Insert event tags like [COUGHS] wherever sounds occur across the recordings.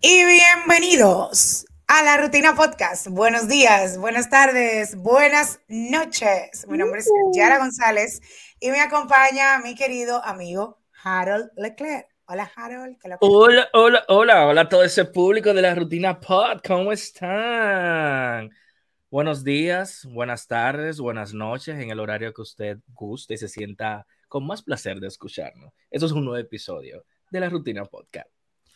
y bienvenidos a la Rutina Podcast. Buenos días, buenas tardes, buenas noches. Mi nombre es Yara González y me acompaña mi querido amigo Harold Leclerc. Hola Harold. Hola, hola, hola, hola a todo ese público de la Rutina Pod. ¿Cómo están? Buenos días, buenas tardes, buenas noches en el horario que usted guste y se sienta con más placer de escucharnos. Eso es un nuevo episodio de la Rutina Podcast.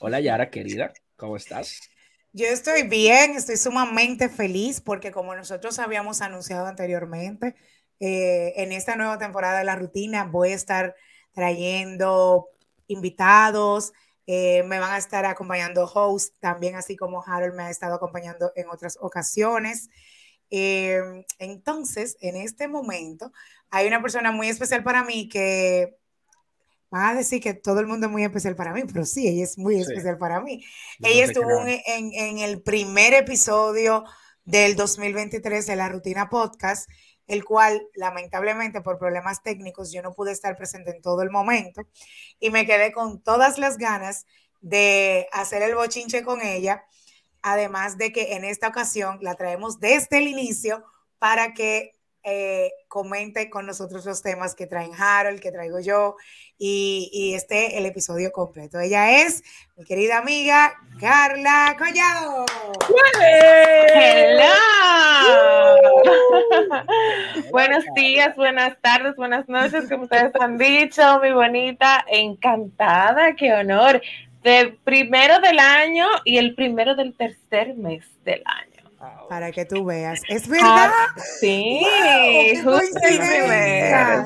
Hola Yara, querida. ¿Cómo estás? Yo estoy bien, estoy sumamente feliz porque como nosotros habíamos anunciado anteriormente, eh, en esta nueva temporada de la rutina voy a estar trayendo invitados, eh, me van a estar acompañando hosts también, así como Harold me ha estado acompañando en otras ocasiones. Eh, entonces, en este momento, hay una persona muy especial para mí que van a decir que todo el mundo es muy especial para mí, pero sí, ella es muy especial para mí. ella estuvo en, el primer episodio del 2023 de la Rutina Podcast, el cual lamentablemente por problemas técnicos yo no pude estar presente en todo el momento y me quedé con todas las ganas de hacer el bochinche con ella, además de que en esta ocasión la traemos desde el inicio para que eh, comente con nosotros los temas que traen Harold, que traigo yo, y, y este el episodio completo. Ella es mi querida amiga Carla Collado. ¡Hello! [LAUGHS] Buenos días, buenas tardes, buenas noches, como ustedes han dicho, mi bonita, encantada, qué honor. De primero del año y el primero del tercer mes del año. Para que tú veas. [LAUGHS] ¿Es verdad? sí, justo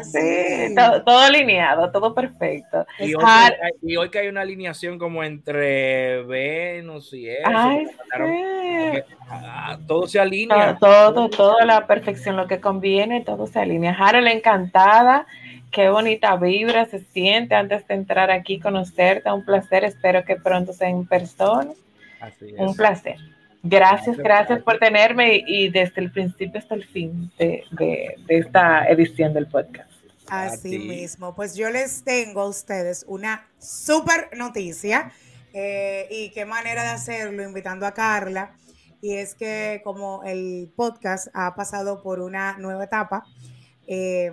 sí, Todo, alineado, todo perfecto. Y hoy, que hay una alineación como entre Venus y eso. Ah, todo se alinea. Todo, toda la perfección, lo que conviene, todo se alinea. Harold, encantada. Qué bonita vibra se siente antes de entrar aquí, conocerte. Un placer. Espero que pronto sea en persona. Así es. Un placer. Gracias, gracias por tenerme y desde el principio hasta el fin de, esta edición del podcast. Así mismo, pues yo les tengo a ustedes una súper noticia eh, y qué manera de hacerlo invitando a Carla. Y es que como el podcast ha pasado por una nueva etapa, eh,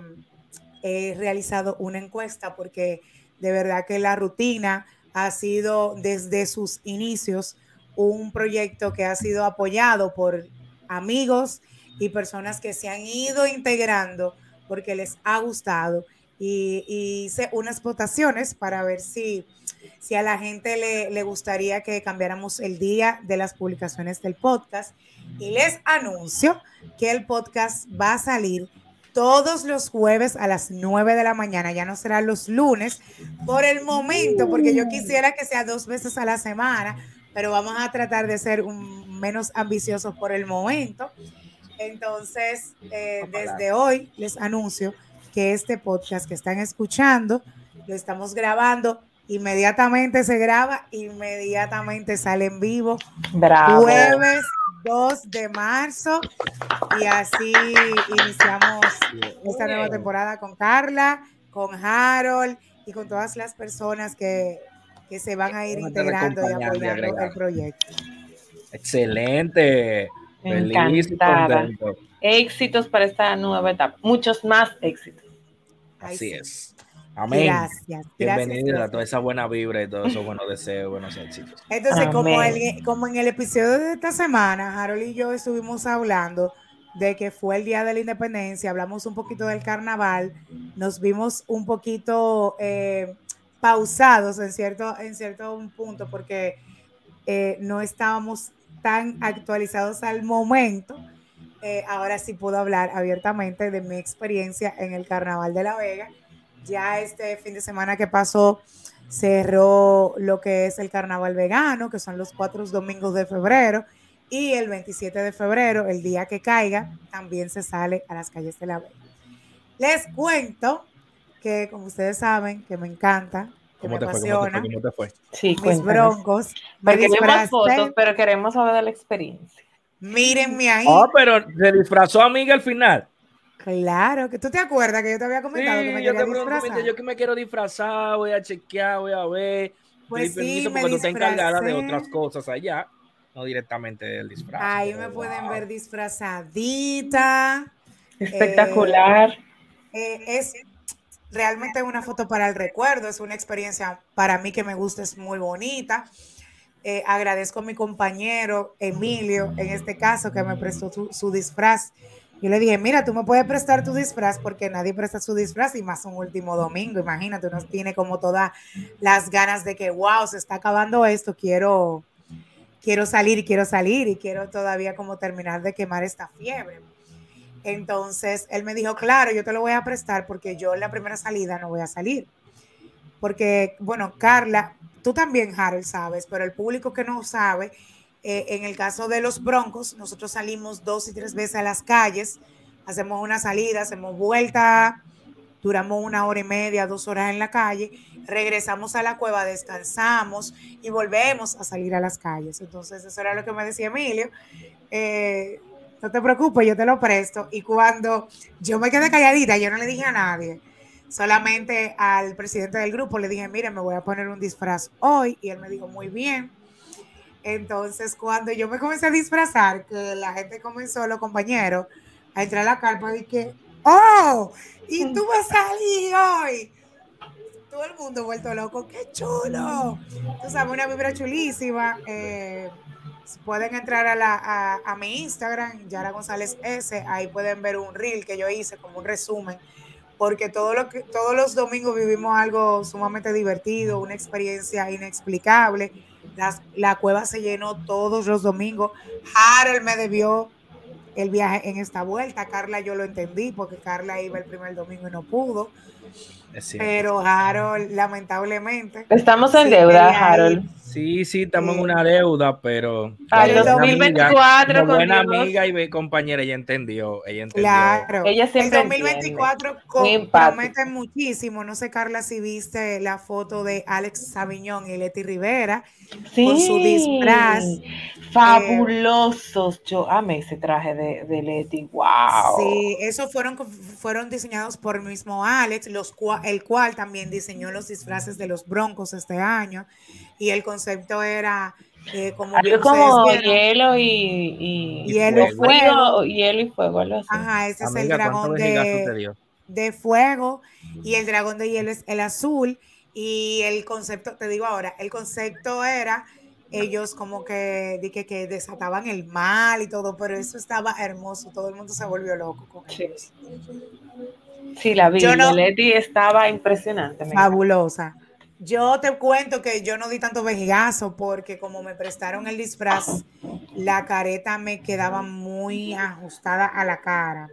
he realizado una encuesta porque de verdad que la rutina ha sido desde sus inicios un proyecto que ha sido apoyado por amigos y personas que se han ido integrando porque les ha gustado. Y, hice unas votaciones para ver si, si a la gente le, le, gustaría que cambiáramos el día de las publicaciones del podcast. Y les anuncio que el podcast va a salir todos los jueves a las 9 de la mañana, ya no será los lunes por el momento, porque yo quisiera que sea dos veces a la semana, pero vamos a tratar de ser un, menos ambiciosos por el momento. Entonces, eh, desde hoy les anuncio que este podcast que están escuchando lo estamos grabando. Inmediatamente se graba, inmediatamente sale en vivo. Bravo. Jueves 2 de marzo. Y así iniciamos esta nueva temporada con Carla, con Harold y con todas las personas que que se van a ir integrando y apoyando el proyecto. Excelente. Encantada. Éxitos para esta nueva etapa. Muchos más éxitos. Así es. Amén. Gracias. Bienvenida a toda esa buena vibra y todos esos buenos deseos, buenos éxitos. Entonces, como, como en el episodio de esta semana, Harold y yo estuvimos hablando de que fue el Día de la Independencia, hablamos un poquito del carnaval, nos vimos un poquito eh, pausados en cierto, en cierto punto porque eh, no estábamos tan actualizados al momento. Eh, ahora sí puedo hablar abiertamente de mi experiencia en el Carnaval de La Vega. Ya este fin de semana que pasó cerró lo que es el Carnaval vegano, que son los cuatro domingos de febrero, y el 27 de febrero, el día que caiga, también se sale a las calles de La Vega. Les cuento que como ustedes saben, que me encanta, que me apasiona. ¿Cómo te fue? Sí, mis broncos. Me fotos, pero queremos saber de la experiencia. Mírenme ahí. Oh, pero se disfrazó amiga al final. Claro, que tú te acuerdas que yo te había comentado que me yo quería disfrazar. Yo que me quiero disfrazar, voy a chequear, voy a ver. Pues sí, porque tú encargada de otras cosas allá, no directamente del disfraz. Ahí me pueden ver disfrazadita. Espectacular. Eh, eh, es realmente una foto para el recuerdo, es una experiencia para mí que me gusta, es muy bonita. Eh, agradezco a mi compañero Emilio, en este caso, que me prestó su, disfraz. Yo le dije, mira, tú me puedes prestar tu disfraz porque nadie presta su disfraz y más un último domingo. Imagínate, uno tiene como todas las ganas de que, wow, se está acabando esto, quiero, quiero salir, quiero salir y quiero todavía como terminar de quemar esta fiebre. Entonces él me dijo, claro, yo te lo voy a prestar porque yo en la primera salida no voy a salir. Porque, bueno, Carla, tú también, Harold, sabes, pero el público que no sabe, eh, en el caso de los broncos, nosotros salimos dos y tres veces a las calles, hacemos una salida, hacemos vuelta, duramos una hora y media, dos horas en la calle, regresamos a la cueva, descansamos y volvemos a salir a las calles. Entonces, eso era lo que me decía Emilio. Eh, no te preocupes, yo te lo presto. Y cuando yo me quedé calladita, yo no le dije a nadie, solamente al presidente del grupo le dije, mire, me voy a poner un disfraz hoy. Y él me dijo, muy bien. Entonces, cuando yo me comencé a disfrazar, que la gente comenzó, los compañeros, a entrar a la carpa, dije, oh, y tú vas a salir hoy. Todo el mundo vuelto loco, qué chulo. Tú sabes, una vibra chulísima. Eh, pueden entrar a, la, a, mi Instagram, Yara González S, ahí pueden ver un reel que yo hice como un resumen, porque todo lo que, todos los domingos vivimos algo sumamente divertido, una experiencia inexplicable. la cueva se llenó todos los domingos. Harold me debió el viaje en esta vuelta. Carla yo lo entendí porque Carla iba el primer domingo y no pudo. Pero Harold, lamentablemente. Estamos en deuda, Harold. Sí, sí, estamos en una deuda, pero. Al 2024. Amiga, buena amiga y compañera, ella entendió. Ella entendió. Claro. Ella siempre el 2024 promete muchísimo. No sé, Carla, si viste la foto de Alex Sabiñón y Leti Rivera con su disfraz. Fabulosos. Yo amé ese traje de, de Leti. ¡Wow! Sí, esos fueron, fueron diseñados por el mismo Alex, los, el cual también diseñó los disfraces de los Broncos este año y el concepto era eh, como, como hielo y, hielo y fuego. Hielo y fuego, Ajá, ese es el dragón de, de fuego y el dragón de hielo es el azul. Y el concepto, te digo ahora, el concepto era ellos como que, dije que desataban el mal y todo, pero eso estaba hermoso, todo el mundo se volvió loco con ellos. Sí, la vi, Leti estaba impresionante. Fabulosa. Yo te cuento que yo no di tanto vejigazo porque como me prestaron el disfraz, la careta me quedaba muy ajustada a la cara.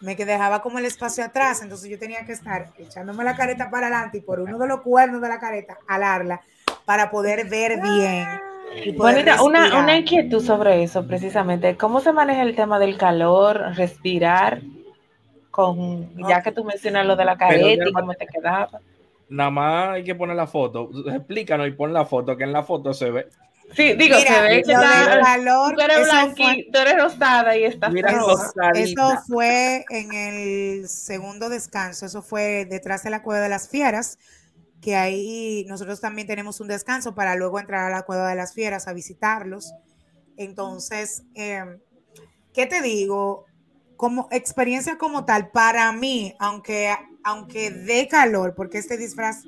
Me dejaba como el espacio atrás, entonces yo tenía que estar echándome la careta para adelante y por uno de los cuernos de la careta alarla para poder ver bien. Bonita, una, una inquietud sobre eso precisamente. ¿Cómo se maneja el tema del calor, respirar? Con, ya que tú mencionas lo de la careta y cómo te quedaba nada más hay que poner la foto. Explícanos y pon la foto, que en la foto se ve. Sí, digo, se ve que está, calor, tú eres blanquita, tú eres rosada y está Mira Eso fue en el segundo descanso, eso fue detrás de la Cueva de las Fieras, que ahí nosotros también tenemos un descanso para luego entrar a la Cueva de las Fieras a visitarlos. Entonces, em, ¿qué te digo? Como experiencia como tal, para mí, aunque aunque de calor, porque este disfraz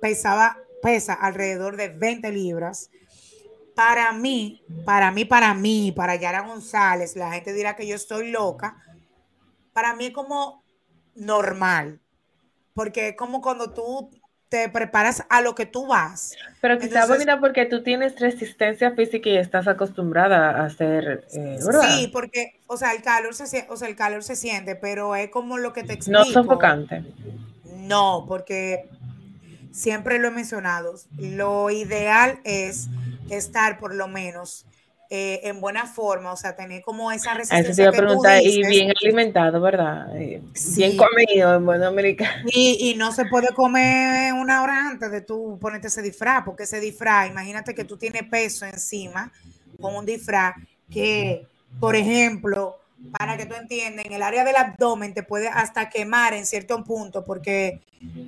pesaba, pesa alrededor de 20 libras, para mí, para mí, para mí, para Yara González, la gente dirá que yo estoy loca, para mí es como normal, porque es como cuando tú te preparas a lo que tú vas. Pero quizá bonita porque tú tienes resistencia física y estás acostumbrada a hacer, eh, Sí, porque, o sea, el calor se, o sea, el calor se siente, pero es como lo que te explico. No sofocante. No, porque siempre lo he mencionado, lo ideal es estar por lo menos eh, en buena forma, o sea, tener como esa resistencia. Eso te iba a y bien alimentado, ¿verdad? Eh, bien comido en buen americano. Y, y, no se puede comer una hora antes de tú ponerte ese disfraz, porque ese disfraz, imagínate que tú tienes peso encima con un disfraz que, por ejemplo, para que tú entiendas, en el área del abdomen te puede hasta quemar en cierto punto porque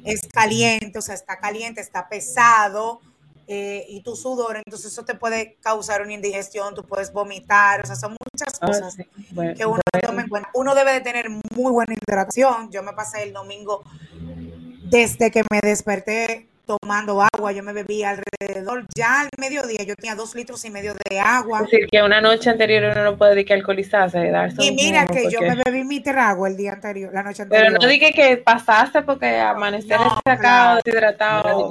es caliente, o sea, está caliente, está pesado, eh, y tu sudor, entonces eso te puede causar una indigestión, tú puedes vomitar, o sea, son muchas Ah, cosas sí. Bueno, que uno tome en cuenta. Uno debe de tener muy buena hidratación. Yo me pasé el domingo desde que me desperté tomando agua, yo me bebí alrededor, ya al mediodía yo tenía dos litros y medio de agua. Es decir, que una noche anterior uno no puede dedicar alcoholizarse, darse Y mira que yo me bebí mi trago el día anterior, la noche anterior. Pero no dije que pasaste porque amanecer No, sacado, claro. deshidratado.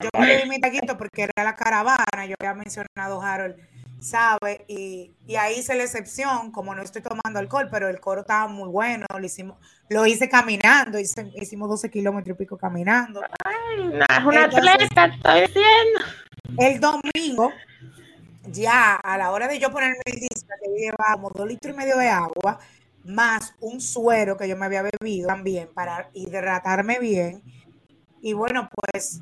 Yo me bebí mi taquito porque era la caravana, yo había mencionado Harold, sabe, y, y ahí hice la excepción, como no estoy tomando alcohol, pero el coro estaba muy bueno, lo hicimos, lo hice caminando, hice- hicimos 12 kilómetros y pico caminando. Nah, es una Entonces- atleta, estoy diciendo. El domingo, ya a la hora de yo ponerme el disco, que como dos litros y medio de agua, más un suero que yo me había bebido también para hidratarme bien. Y bueno, pues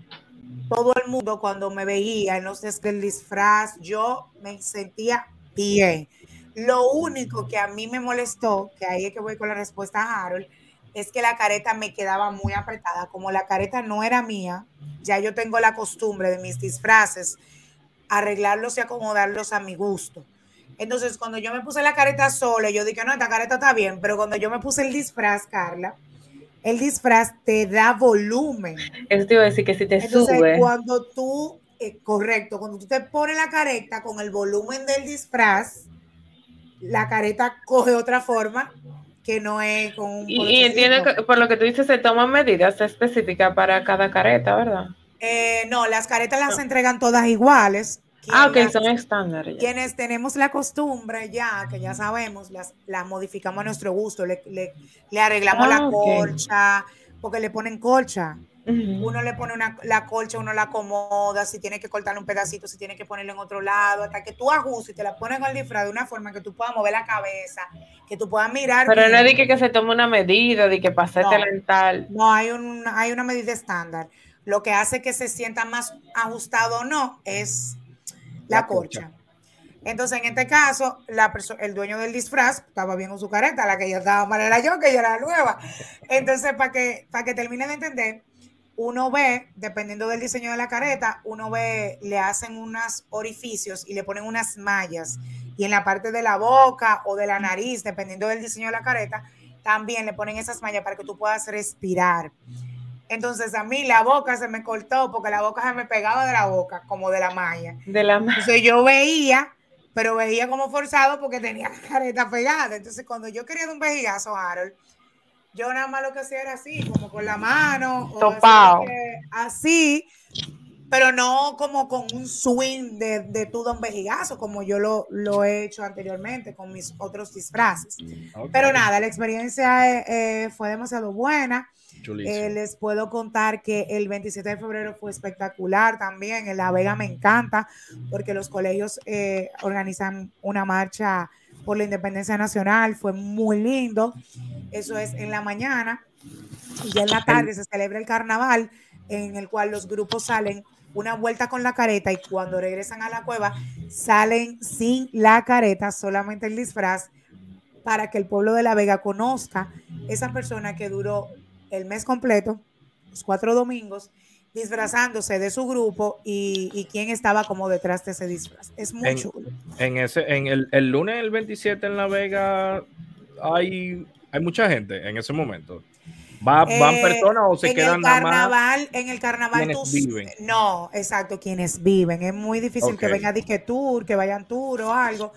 todo el mundo cuando me veía en los del disfraz, yo me sentía bien. Lo único que a mí me molestó, que ahí es que voy con la respuesta a Harold, es que la careta me quedaba muy apretada. Como la careta no era mía, ya yo tengo la costumbre de mis disfraces arreglarlos y acomodarlos a mi gusto. Entonces, cuando yo me puse la careta sola, yo dije, no, esta careta está bien, pero cuando yo me puse el disfraz, Carla, el disfraz te da volumen. Eso te iba a decir que si te Entonces, sube. cuando tú, eh, correcto, cuando tú te pones la careta con el volumen del disfraz, la careta coge otra forma que no es con un Y, y entiendo que por lo que tú dices, se toman medidas específicas para cada careta, ¿verdad? Eh, no, las caretas las entregan todas iguales. Ah, ok, las- son estándares. ya. Quienes tenemos la costumbre ya, que ya sabemos, las, las modificamos a nuestro gusto, le, le- le arreglamos Ah, la ok. colcha, porque le ponen colcha. Ujú. Uno le pone una, la colcha, uno la acomoda, si tiene que cortarle un pedacito, si tiene que ponerlo en otro lado, hasta que tú ajustes y te la pones con el disfraz de una forma que tú puedas mover la cabeza, que tú puedas mirar. Pero no bien. dije que se tome una medida, de que pasete No. en tal. No, hay, un, hay una medida estándar. Lo que hace que se sienta más ajustado o no es la, colcha. Entonces, en este caso, la el dueño del disfraz estaba bien con su careta, la que yo estaba mal era yo, que yo era la nueva. Entonces, para que, para que termine de entender, uno ve, dependiendo del diseño de la careta, uno ve, le hacen unos orificios y le ponen unas mallas. Y en la parte de la boca o de la nariz, dependiendo del diseño de la careta, también le ponen esas mallas para que tú puedas respirar. Entonces a mí la boca se me cortó porque la boca se me pegaba de la boca, como de la malla. De la ma- Entonces yo veía, pero veía como forzado porque tenía la careta pegada. Entonces cuando yo quería dar un vejigazo, Harold, yo nada más lo que hacía era así, como con la mano. o Topao. así, pero no como con un swing de, de tu don vejigazo, como yo lo, lo he hecho anteriormente con mis otros disfraces. Ok, Pero nada, la experiencia eh, eh, fue demasiado buena. Eh, les puedo contar que el 27 de febrero fue espectacular también. En La Vega me encanta porque los colegios eh, organizan una marcha por la independencia nacional. Fue muy lindo. Eso es en la mañana. Y en la tarde se celebra el carnaval en el cual los grupos salen una vuelta con la careta y cuando regresan a la cueva salen sin la careta, solamente el disfraz, para que el pueblo de La Vega conozca esa persona que duró el mes completo, los cuatro domingos, disfrazándose de su grupo y, y quién estaba como detrás de ese disfraz. Es muy En- chulo. En ese, en el, el lunes el 27 en La Vega hay, hay mucha gente en ese momento. ¿Va, ¿Van Eh, personas o se en quedan el nada más? carnaval, en el carnaval tú- viven? no, exacto, quienes viven. Es muy difícil que venga que tour, que vayan tour o algo,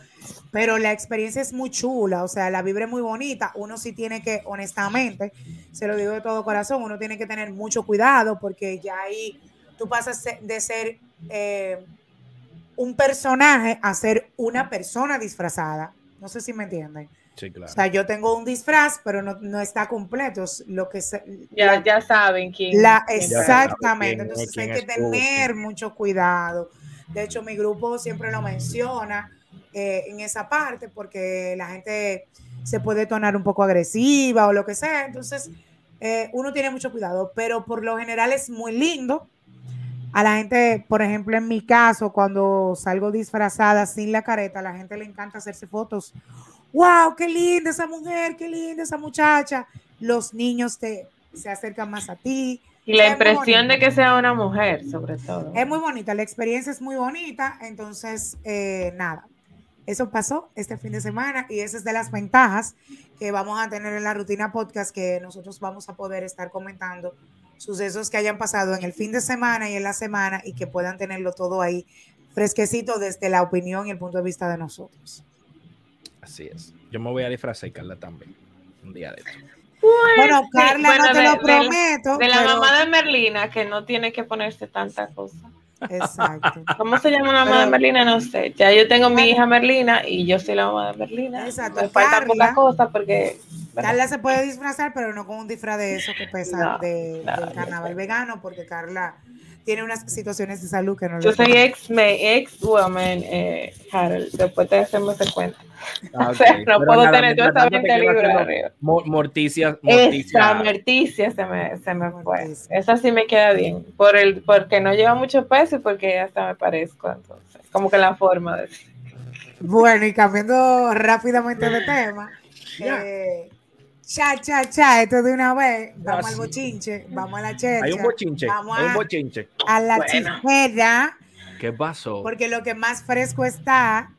pero la experiencia es muy chula, o sea, la vibra es muy bonita. Uno sí tiene que, honestamente, se lo digo de todo corazón, uno tiene que tener mucho cuidado porque ya ahí tú pasas de ser eh, un personaje a ser una persona disfrazada. No sé si me entienden. Sí, claro. O sea, yo tengo un disfraz, pero no, no está completo. es Lo que se, Ya, la- ya saben quién. la, exactamente, quién- entonces quién hay que tú, tener mucho cuidado. De hecho, mi grupo siempre lo menciona eh, en esa parte porque la gente se puede tornar un poco agresiva o lo que sea. Entonces, eh, uno tiene mucho cuidado, pero por lo general es muy lindo. A la gente, por ejemplo, en mi caso, cuando salgo disfrazada sin la careta, a la gente le encanta hacerse fotos. ¡Wow! ¡Qué linda esa mujer! ¡Qué linda esa muchacha! Los niños te, se acercan más a ti. Y la Es impresión de que sea una mujer, sobre todo. Es muy bonita, la experiencia es muy bonita, entonces, eh, nada, eso pasó este fin de semana y esa es de las ventajas que vamos a tener en la rutina podcast, que nosotros vamos a poder estar comentando sucesos que hayan pasado en el fin de semana y en la semana y que puedan tenerlo todo ahí fresquecito desde la opinión y el punto de vista de nosotros. Así es. Yo me voy a disfrazar y Carla también. Un día de esto. Bueno, sí, Carla, bueno, no te de- lo de- prometo. De la pero- mamá de Merlina, que no tiene que ponerse tanta cosa. Exacto. ¿Cómo se llama la mamá de Merlina? No sé. Ya yo tengo mi hija Merlina y yo soy la mamá de Merlina. Exacto. Me falta Carla- poca cosa porque. Carla se puede disfrazar, pero no con un disfraz de eso que pesa No, de, no, del carnaval vegano, porque Carla tiene unas situaciones de salud que no Yo soy ex, me, ex woman, eh, Harold. Después te hacemos el cuento. Ah, [LAUGHS] O sea, no Pero puedo nada, tener toda mientras esa tanto te 20 quedo libras haciendo arriba. mo- Morticia, Esa morticia. Morticia se me, se me fue. Morticia. Esa sí me queda bien. Por el, porque no lleva mucho peso y porque hasta me parezco. Entonces, como que la forma de Bueno, y cambiando rápidamente de [LAUGHS] tema, Ya. eh, cha, cha, cha, esto de una vez, vamos Ah, al sí. bochinche, vamos a la chercha, Hay un bochinche. vamos Hay un a, bochinche. a la Bueno. ¿Qué pasó? porque lo que más fresco está,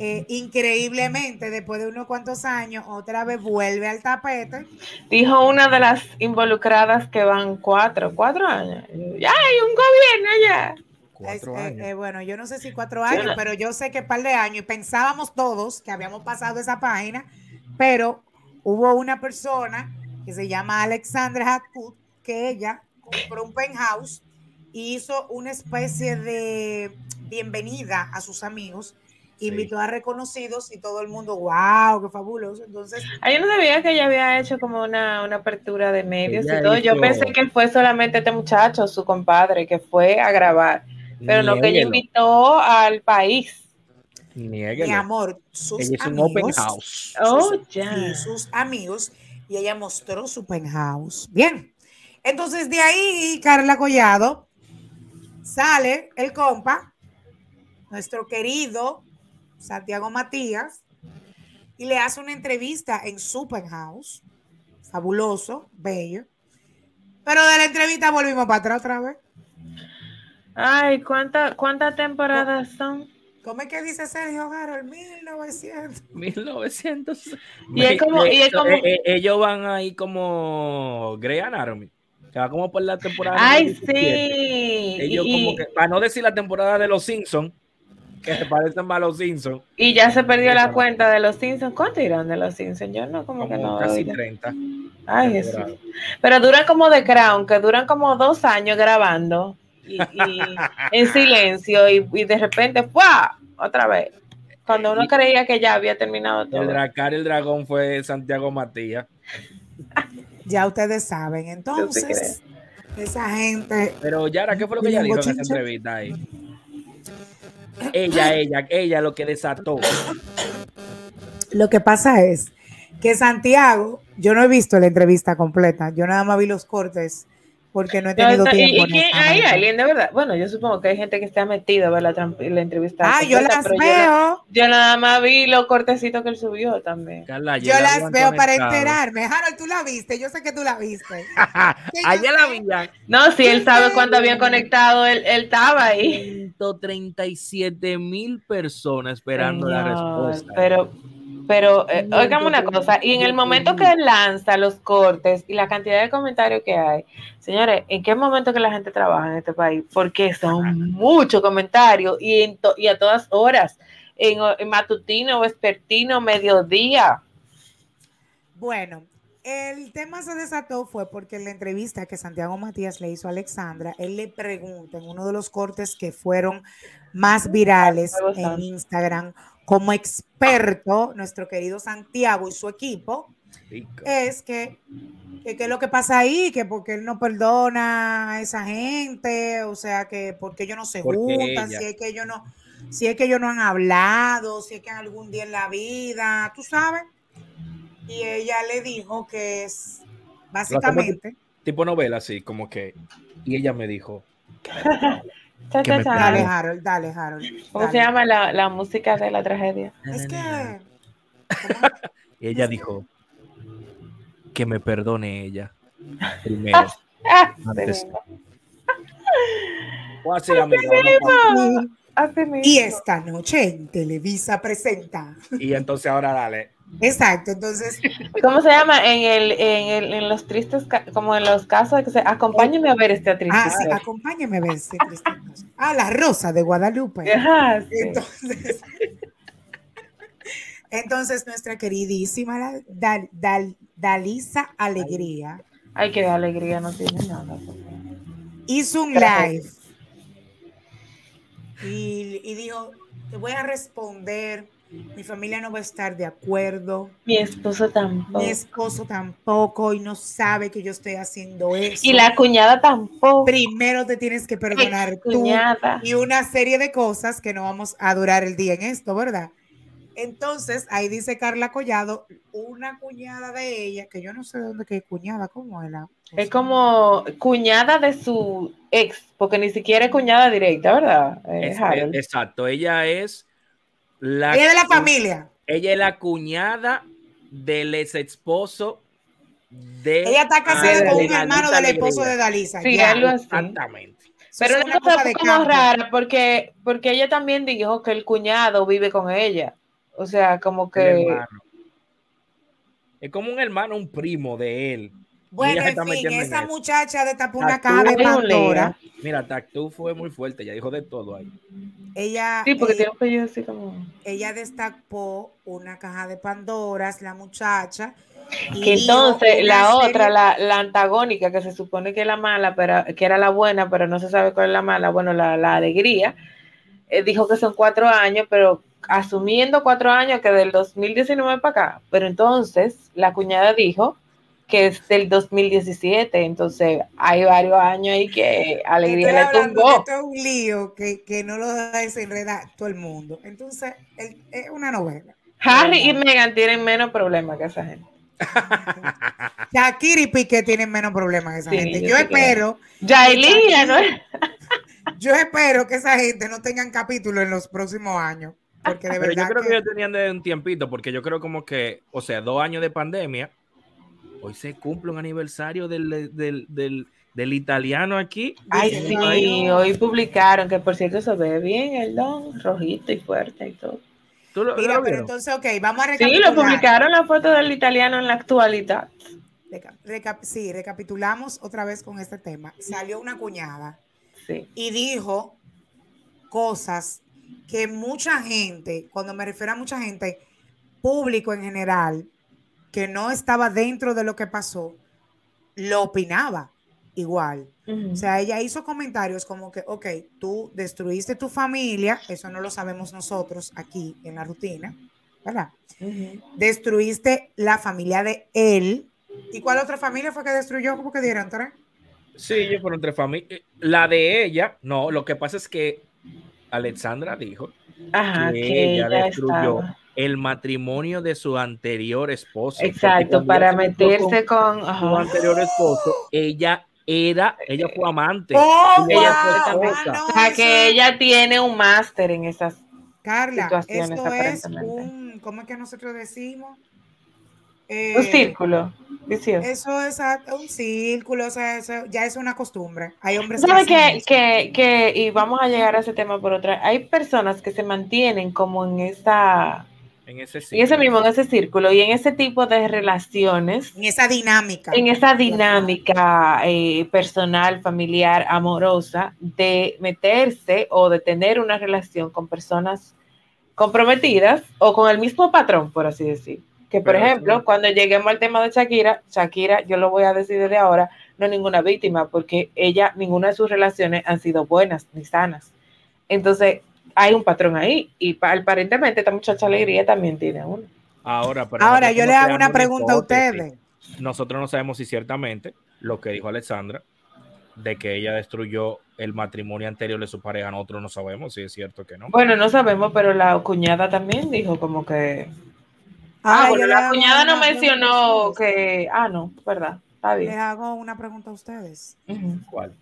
eh, increíblemente, después de unos cuantos años, otra vez vuelve al tapete. Dijo una de las involucradas que van cuatro, cuatro años. Ya hay un gobierno ya. Cuatro Es, eh, años. eh, bueno, yo no sé si cuatro años, pero yo sé que par de años y pensábamos todos que habíamos pasado esa página, pero hubo una persona que se llama Alexandra Hatwood que ella compró un penthouse y hizo una especie de bienvenida a sus amigos, Sí. invitó a reconocidos y todo el mundo, wow, qué fabuloso. Entonces, Ah, yo no sabía que ella había hecho como una, una apertura de medios y todo. Yo pensé que fue solamente este muchacho, su compadre, que fue a grabar. Pero no, que ella invitó al país. niéguelo. mi amor, sus Ella hizo un amigos, open house. Oh, sus- ya. y sus amigos y ella mostró su penthouse. Bien, entonces de ahí Carla Collado sale el compa, nuestro querido Santiago Matías, y le hace una entrevista en su penthouse, fabuloso, bello. Pero de la entrevista volvimos para atrás otra vez. Ay, ¿cuánta- ¿cuántas temporadas son? ¿Cómo es que dice Sergio Harold? 1900. 1900. Y es como- y es como- Eh, eh, ellos van ahí como Grey Anatomy. Que va como por la temporada. Ay, 17. sí. Ellos Y, como que, para no decir la temporada de los Simpsons, que se parecen más a los Simpsons, y ya se perdió la cuenta de los Simpsons. ¿Cuánto irán de los Simpsons? Yo no, como, que no. casi oigo. 30. Ay, Jesús. Pero duran como The Crown, que duran como dos años grabando y, y [LAUGHS] en silencio y, y de repente, ¡fua! Otra vez. Cuando uno Y- creía que ya había terminado todo. El Dracar y el Dragón fue Santiago Matías. [LAUGHS] Ya ustedes saben. Entonces, esa gente Pero Yara, ¿qué fue lo que ella ¿Y dijo en esa entrevista ahí? Ella, ella, ella lo que desató. Lo que pasa es que Santiago, yo no he visto la entrevista completa, yo nada más vi los cortes porque no he tenido No, no, ¿Y, tiempo. y quién- hay alguien de verdad? Bueno, yo supongo que hay gente que está metida a ver la, la entrevista. Ah, yo las veo, Yo, yo nada más vi los cortecitos que él subió también. Carla, yo la las veo para enterarme. Harold, tú la viste, yo sé que tú la viste. [LAUGHS] Ayer la veían. No, si él sabe cuánto habían conectado, él, él estaba ahí. 137 mil personas esperando la Señor, respuesta. Pero, pero, eh, óigame una cosa, y en el momento que lanza los cortes y la cantidad de comentarios que hay, señores, ¿en qué momento que la gente trabaja en este país? Porque son muchos comentarios y, en to- y a todas horas, en, en matutino, vespertino, mediodía. Bueno, el tema se desató fue porque en la entrevista que Santiago Matías le hizo a Alexandra, él le pregunta en uno de los cortes que fueron más virales en Instagram, como experto, nuestro querido Santiago y su equipo, Rico. es que, que lo que pasa ahí, que porque él no perdona a esa gente, o sea, que porque ellos no se Porque juntan, ella- si es que ellos no, si es que ellos no han hablado, si es que algún día en la vida, tú sabes. Y ella le dijo que es básicamente, Tipo novela, así, como que. Y ella me dijo. [LAUGHS] Cha, Que cha, me cha. dale Harold, dale Harold. ¿Cómo dale. se llama la, la música de la tragedia? Es que [LAUGHS] ella dijo. Que me perdone ella. [LAUGHS] Primero. Antes. Así mismo. Y esta noche en Televisa presenta. Y entonces ahora dale. Exacto, entonces, [LAUGHS] ¿Cómo se llama? En el, en el, en los tristes, como en los casos de que se, acompáñame a ver este triste. ah, sí, caso". acompáñame a ver este triste. Ah, la rosa de Guadalupe. Ajá, sí. Entonces, [LAUGHS] entonces nuestra queridísima Dal- Dal- Dalisa Alegría Ay, qué alegría no tiene nada. hizo un live y, y dijo, te voy a responder, mi familia no va a estar de acuerdo, Mi esposo tampoco. mi esposo tampoco y no sabe que yo estoy haciendo eso. Y la cuñada tampoco. Primero te tienes que perdonar tú cuñada. y una serie de cosas que no vamos a durar el día en esto, ¿verdad? Entonces, ahí dice Carla Collado, una cuñada de ella, que yo no sé de dónde que es cuñada, ¿cómo es la? Es como cuñada de su ex, porque ni siquiera es cuñada directa, ¿verdad? Eh, Es- exacto, ella es la Ella es de la familia. Ella es la cuñada del ex esposo de Ella está casada con un Dalisa hermano del esposo de Dalisa. Sí, ya. algo así. Exactamente. Pero es una cosa de fue como campo. rara, porque, porque ella también dijo que el cuñado vive con ella. O sea, como que... Es como un hermano, un primo de él. Bueno, Ella en fin, en esa muchacha destapó una caja de Pandora. Mira, Tactú fue muy fuerte, ya dijo de todo ahí. Ella, Sí, porque eh, tiene así como... ella destapó una caja de Pandoras, la muchacha. y Que entonces la serie- otra, la, la antagónica, que se supone que es la mala, pero que era la buena, pero no se sabe cuál es la mala, bueno, la, la alegría, eh, dijo que son cuatro años, pero asumiendo cuatro años que del 2019 para acá, pero entonces la cuñada dijo que es del 2017, entonces hay varios años ahí que alegría Estoy le hablando de tumbó. esto es un lío que, que no lo desenreda todo el mundo. Entonces, el- es una novela. Harry y Meghan tienen menos problemas que esa gente. [LAUGHS] Shakira y Piqué tienen menos problemas que esa Sí, gente. yo Yo sé que- espero, Yailin, ¿no? [LAUGHS] yo espero que esa gente no tengan capítulo en los próximos años. Porque de Pero yo verdad creo que que- ellos tenían de un tiempito, porque yo creo como que, o sea, dos años de pandemia, hoy se cumple un aniversario del, del, del, del italiano aquí. Ay, Dicen sí, hoy publicaron que por cierto se ve bien el don, rojito y fuerte y todo. ¿Tú lo, Mira, lo pero entonces, ok, vamos a Sí, recapitular. lo publicaron la foto del italiano en la actualidad. Reca- recap- sí, recapitulamos otra vez con este tema. Salió una cuñada Sí. y dijo cosas que mucha gente, cuando me refiero a mucha gente, público en general, que no estaba dentro de lo que pasó, lo opinaba igual. Ujú. O sea, ella hizo comentarios como que, ok, tú destruiste tu familia, eso no lo sabemos nosotros aquí en la rutina, ¿verdad? Destruiste la familia de él. ¿Y cuál otra familia fue que destruyó? ¿Cómo que dieron tres? Sí, ellos fueron entre familias. La de ella, no, lo que pasa es que Alexandra dijo Ajá, que que ella ella destruyó estaba. El matrimonio de su anterior esposo. Exacto, para meterse con. su anterior esposo, ella era, ella fue amante. ¡Oh, ella wow! fue Ah, esposa. no, O sea, que ella tiene un máster en esas. Carla, situaciones, esto es aparentemente. un, ¿cómo es que nosotros decimos? Eh, Un círculo. vicioso. Eso es un círculo, o sea, eso ya es una costumbre. Hay hombres ¿Sabes que que, que, y vamos a llegar a ese tema por otra, hay personas que se mantienen como en esa, En ese, en ese mismo, en ese círculo y en ese tipo de relaciones, En esa dinámica. en esa dinámica eh, personal, familiar, amorosa, de meterse o de tener una relación con personas comprometidas o con el mismo patrón, por así decir. Que, por Pero ejemplo, sí. cuando lleguemos al tema de Shakira, Shakira, yo lo voy a decir desde ahora, no es ninguna víctima, porque ella, ninguna de sus relaciones han sido buenas ni sanas. Entonces, hay un patrón ahí, y pa- aparentemente esta muchacha alegría también tiene uno. Ahora, pero Ahora, yo le hago una pregunta a ustedes. Nosotros no sabemos si ciertamente lo que dijo Alexandra, de que ella destruyó el matrimonio anterior de su pareja, nosotros no sabemos si es cierto que no. Bueno, no sabemos, pero la cuñada también dijo como que... Ah, bueno, le la cuñada no mencionó que... Ah, no, verdad, está Les bien. hago una pregunta a ustedes. ¿Cuál?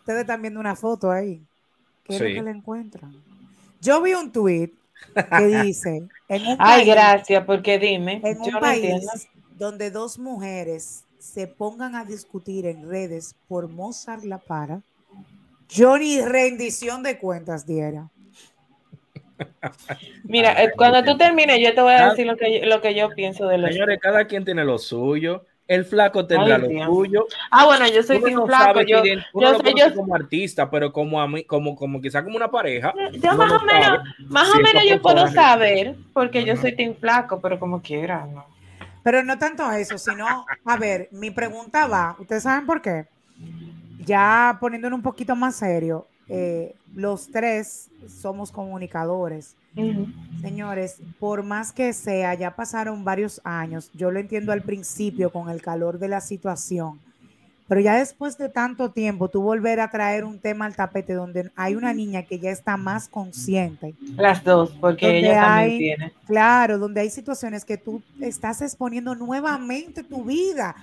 Ustedes están viendo una foto ahí. ¿Qué es Sí. lo que le encuentran? Yo vi un tweet que [LAUGHS] dice, en un Ay, país, gracias, porque dime, en yo un no entiendo. donde dos mujeres se pongan a discutir en redes por Mozart La Para, yo ni rendición de cuentas diera. [LAUGHS] Mira, eh, cuando tú termines, yo te voy a decir lo que, lo que yo pienso de los. Señores, cada quien tiene lo suyo. El flaco tendrá lo suyo. Ah, bueno, yo soy uno flaco. Yo, yo, soy yo como artista, pero como a mí, como, como quizá como una pareja. Yo más o menos, más o menos yo puedo saber, porque yo soy team flaco, pero como quiera, no. Pero no tanto eso, sino, a ver, mi pregunta va, ¿ustedes saben por qué? Ya poniéndolo un poquito más serio, eh, los tres somos comunicadores. Señores, por más que sea, ya pasaron varios años, yo lo entiendo al principio con el calor de la situación, pero ya después de tanto tiempo, tú volver a traer un tema al tapete donde hay una niña que ya está más consciente. Las dos, porque ella también tiene. Claro, donde hay situaciones que tú estás exponiendo nuevamente tu vida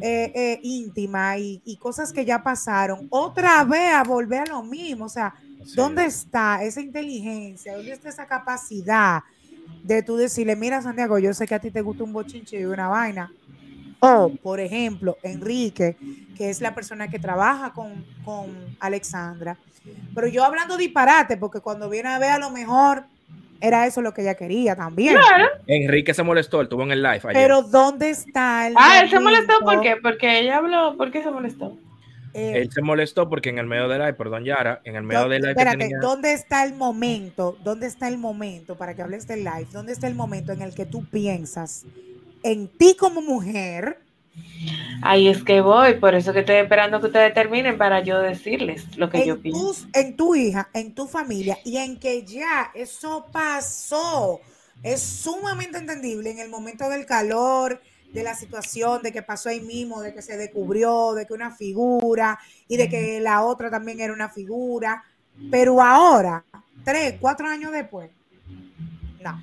eh, eh, íntima y, cosas que ya pasaron, otra vez a volver a lo mismo. O sea, ¿dónde está esa inteligencia? ¿Dónde está esa capacidad de tú decirle, mira Santiago, yo sé que a ti te gusta un bochinche y una vaina? O, por ejemplo, Enrique, que es la persona que trabaja con, con Alexandra. Pero yo hablando disparate, porque cuando viene a ver a lo mejor era eso lo que ella quería también. Enrique se molestó, él tuvo en el live ayer. Pero ¿dónde está el Ah, él se molestó ¿por qué? Porque ella habló, ¿por qué se molestó? Eh, él se molestó porque en el medio del live, perdón Yara, en el medio del live Espérate, ¿dónde está el momento? ¿Dónde está el momento para que hables del live? ¿Dónde está el momento en el que tú piensas en ti como mujer? Ahí es que voy, por eso que estoy esperando que ustedes terminen para yo decirles lo que yo pienso. en tu hija, en tu familia y en que ya eso pasó. Es sumamente entendible en el momento del calor, de la situación, de que pasó ahí mismo, de que se descubrió, de que una figura y de que la otra también era una figura. Pero ahora, tres, cuatro años después, no.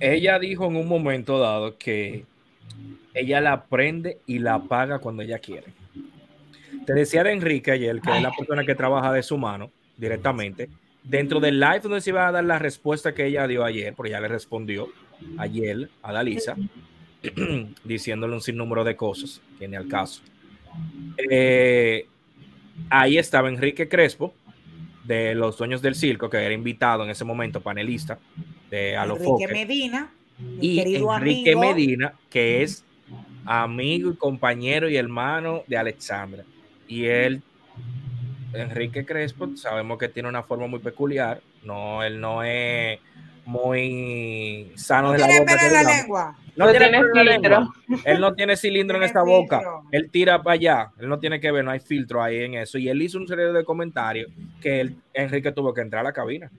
Ella dijo en un momento dado que ella la prende y la apaga cuando ella quiere. Te decía de Enrique ayer, que es la persona que trabaja de su mano directamente, dentro del live donde se iba a dar la respuesta que ella dio ayer, porque ya le respondió ayer a Dalisa, [CLEARS THROAT] diciéndole un sinnúmero de cosas, tiene al caso. Eh, ahí estaba Enrique Crespo, de los dueños del circo, que era invitado en ese momento, panelista de Alofoque. Enrique Medina. Y Enrique Medina, que es amigo y compañero y hermano de Alexandra. Y él, Enrique Crespo, sabemos que tiene una forma muy peculiar. No, él no es muy sano de la boca. la lengua. No tiene, cilindro. Él no tiene cilindro en esta boca. Él tira para allá. Él no tiene que ver, no hay filtro ahí en eso. Y él hizo un serie de comentarios que Enrique tuvo que entrar a la cabina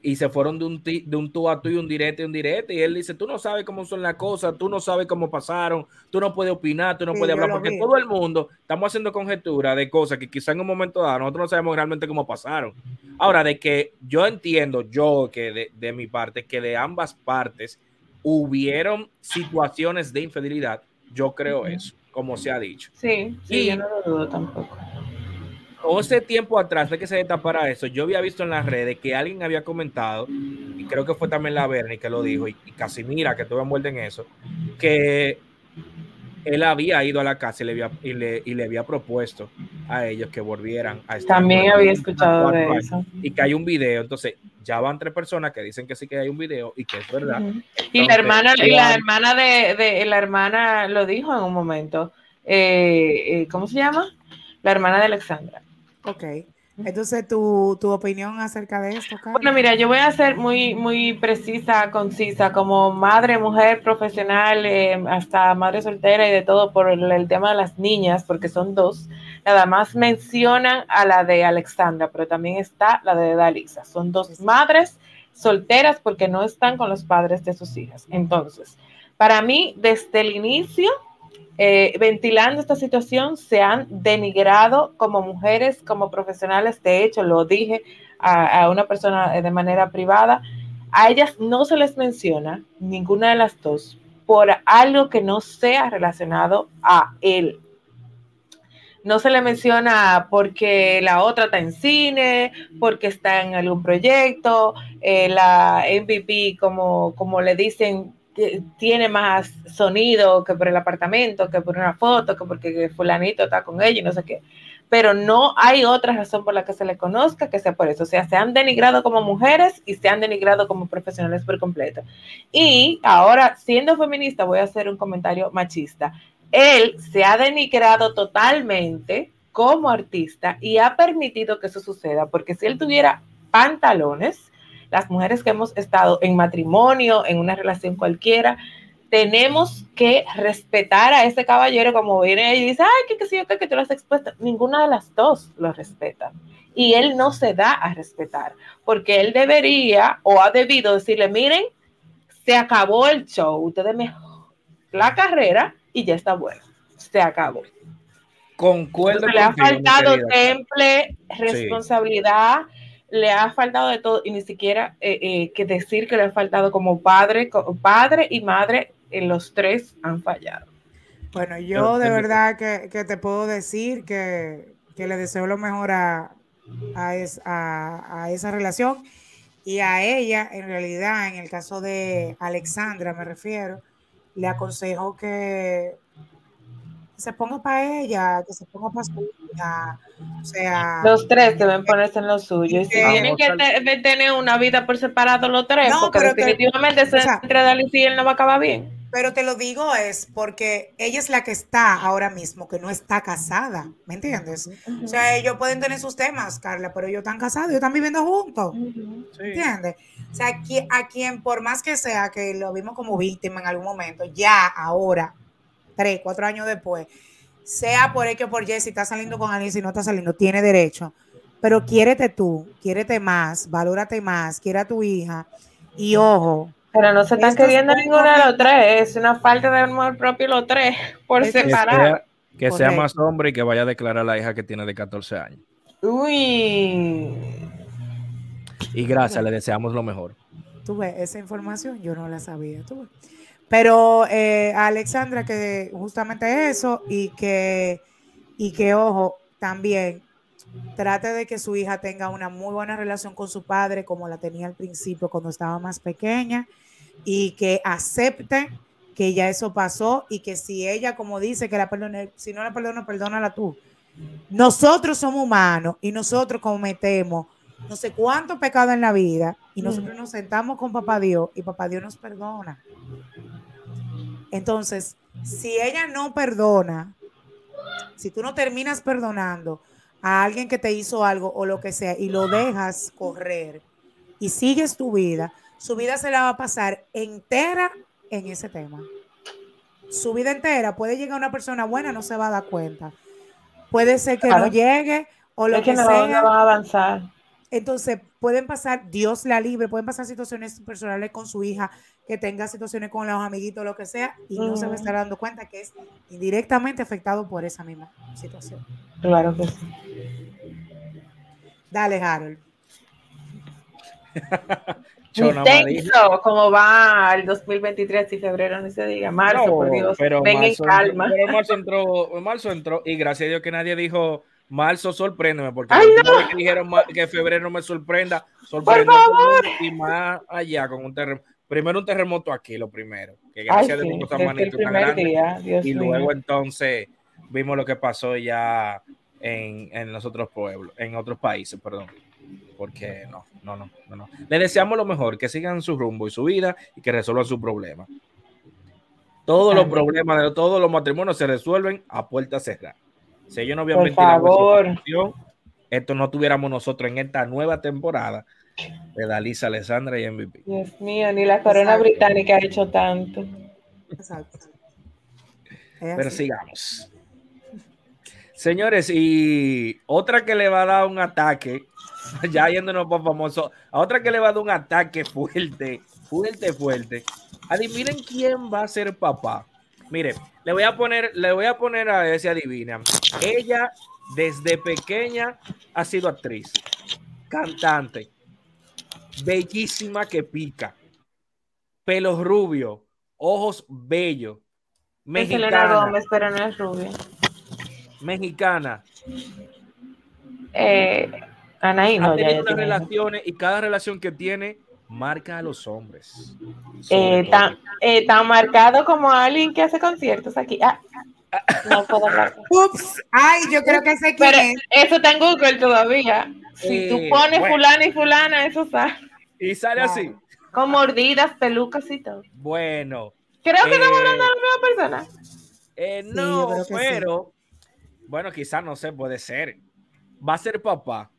y se fueron de un, de un tú a tú y un directo y un directo. Y él dice: Tú no sabes cómo son las cosas, tú no sabes cómo pasaron, tú no puedes opinar, tú no puedes hablar, porque todo el mundo estamos haciendo conjeturas de cosas que quizá en un momento dado nosotros no sabemos realmente cómo pasaron. Ahora, de que yo entiendo, yo que de, de mi parte, que de ambas partes hubieron situaciones de infidelidad, yo creo eso, como se ha dicho. Sí, sí, yo no lo dudo tampoco ese tiempo atrás de que se destapara eso, yo había visto en las redes que alguien había comentado, y creo que fue también la Bernie que lo dijo, y, Casimira que estuvo envuelta en eso, que él había ido a la casa y le había, y le, y le había propuesto a ellos que volvieran a estar. También había escuchado de eso. Y que hay un video, entonces ya van tres personas que dicen que sí que hay un video y que es verdad. y la hermana, y la hermana de, de, la hermana lo dijo en un momento. Eh, eh, ¿Cómo se llama? La hermana de Alexandra. Ok. Entonces, ¿tu, tu opinión acerca de esto, Bueno, mira, yo voy a ser muy, muy precisa, concisa, como madre, mujer, profesional, eh, hasta madre soltera y de todo por el, tema de las niñas, porque son dos. Nada más mencionan a la de Alexandra, pero también está la de Dalisa. Son dos madres solteras porque no están con los padres de sus hijas. Entonces, para mí, desde el inicio, eh, ventilando esta situación, se han denigrado como mujeres, como profesionales. De hecho, lo dije a, una persona de manera privada. A ellas no se les menciona, ninguna de las dos, por algo que no sea relacionado a él. No se le menciona porque la otra está en cine, porque está en algún proyecto, eh, la MVP, como, como le dicen, tiene más sonido que por el apartamento, que por una foto, que porque fulanito está con ella y no sé qué. Pero no hay otra razón por la que se le conozca que sea por eso. O sea, se han denigrado como mujeres y se han denigrado como profesionales por completo. Y ahora, siendo feminista, voy a hacer un comentario machista. Él se ha denigrado totalmente como artista y ha permitido que eso suceda, porque si él tuviera pantalones, las mujeres que hemos estado en matrimonio, en una relación cualquiera, tenemos que respetar a ese caballero como viene y dice, ay, qué sé yo, que tú lo has expuesto. Ninguna de las dos lo respeta. Y él no se da a respetar, porque él debería o ha debido decirle, miren, se acabó el show, ustedes me la carrera y ya está bueno. Se acabó. Concuerdo. le ha faltado temple, responsabilidad le ha faltado de todo y ni siquiera eh, eh, que decir que le ha faltado como padre, padre y madre, en los tres han fallado. Bueno, yo de verdad que, te puedo decir que, le deseo lo mejor a, a, a, esa relación y a ella, en realidad, en el caso de Alexandra me refiero, le aconsejo que se ponga para ella, que se ponga para su hija. O sea. Los tres deben ponerse en lo suyo. Y si tienen que tener una vida por separado los tres, porque definitivamente se entre Alicia y él no va a acabar bien. Pero te lo digo es porque ella es la que está ahora mismo, que no está casada, ¿me entiendes? O sea, ellos pueden tener sus temas, Carla, pero ellos están casados, ellos están viviendo juntos, ¿entiendes? O sea, a quien por más que sea que lo vimos como víctima en algún momento, ya ahora tres, cuatro años después, sea por X o por Y, si está saliendo con alguien, si no está saliendo, tiene derecho. Pero quiérete tú, quiérete más, valórate más, quiere a tu hija. Y ojo. Pero no se están queriendo ninguno de los tres, es una falta de amor propio los tres, por separar. Que sea, más hombre y que vaya a declarar a la hija que tiene de 14 años. Uy. Y gracias, le deseamos lo mejor. Tú ves, esa información yo no la sabía. ¿Tú ves? Pero eh, Alexandra, que justamente eso y que, y que, ojo, también trate de que su hija tenga una muy buena relación con su padre, como la tenía al principio cuando estaba más pequeña, y que acepte que ya eso pasó y que si ella, como dice, que la perdone, si no la perdona, perdónala tú. Nosotros somos humanos y nosotros cometemos no sé cuántos pecados en la vida y nosotros nos sentamos con papá Dios y papá Dios nos perdona. Entonces, si ella no perdona, si tú no terminas perdonando a alguien que te hizo algo o lo que sea y lo dejas correr y sigues tu vida, su vida se la va a pasar entera en ese tema. Su vida entera puede llegar una persona buena, no se va a dar cuenta. Puede ser que no llegue o lo que, sea. No va a avanzar. Entonces, pueden pasar, Dios la libre, pueden pasar situaciones personales con su hija, que tenga situaciones con los amiguitos, lo que sea, y no se va a estar dando cuenta que es indirectamente afectado por esa misma situación. Claro que sí. Dale, Harold. [LAUGHS] Intenso, como va el 2023 y febrero, no se diga. Marzo, por Dios, pero ven en calma. Pero marzo entró, marzo entró, y gracias a Dios que nadie dijo Marzo, sorpréndeme, porque no. que dijeron que febrero me sorprenda, sorprenda y más allá con un terremoto. Primero un terremoto aquí, lo primero, que gracias a Dios tan grande. y luego entonces vimos lo que pasó ya en, en los otros pueblos, en otros países, perdón. Porque no, no, no, no, no. Le deseamos lo mejor, que sigan su rumbo y su vida y que resuelvan sus problemas. Todos los problemas de todos los matrimonios se resuelven a puerta cerrada. Si ellos no habían Por favor. esto no tuviéramos nosotros en esta nueva temporada de Dalisa Alessandra y MVP. Dios mío, ni la corona británica ha hecho tanto. Exacto. Pero sigamos. Señores, y otra que le va a dar un ataque, [LAUGHS] ya yéndonos por famoso, a otra que le va a dar un ataque fuerte, fuerte, fuerte. Adivinen quién va a ser papá. Mire, le voy a poner, le voy a poner a ese adivina. Ella desde pequeña ha sido actriz, cantante, bellísima que pica, pelos rubios, ojos bellos, mexicana. Gómez, pero no es rubia. Mexicana. Eh, Anaí, no, ha tenido relaciones y cada relación que tiene marca a los hombres. Eh, tan, eh, tan, marcado como alguien que hace conciertos aquí. Ah, no puedo hablar. Ups, ay, yo creo que sé quién Pero Eso está en Google todavía. Si tú eh, pones fulana y fulana, eso sale. Y sale así. Con mordidas, pelucas y todo. Bueno. Creo que estamos hablando de la misma persona. no, pero. Bueno, quizás no sé, puede ser. Va a ser papá.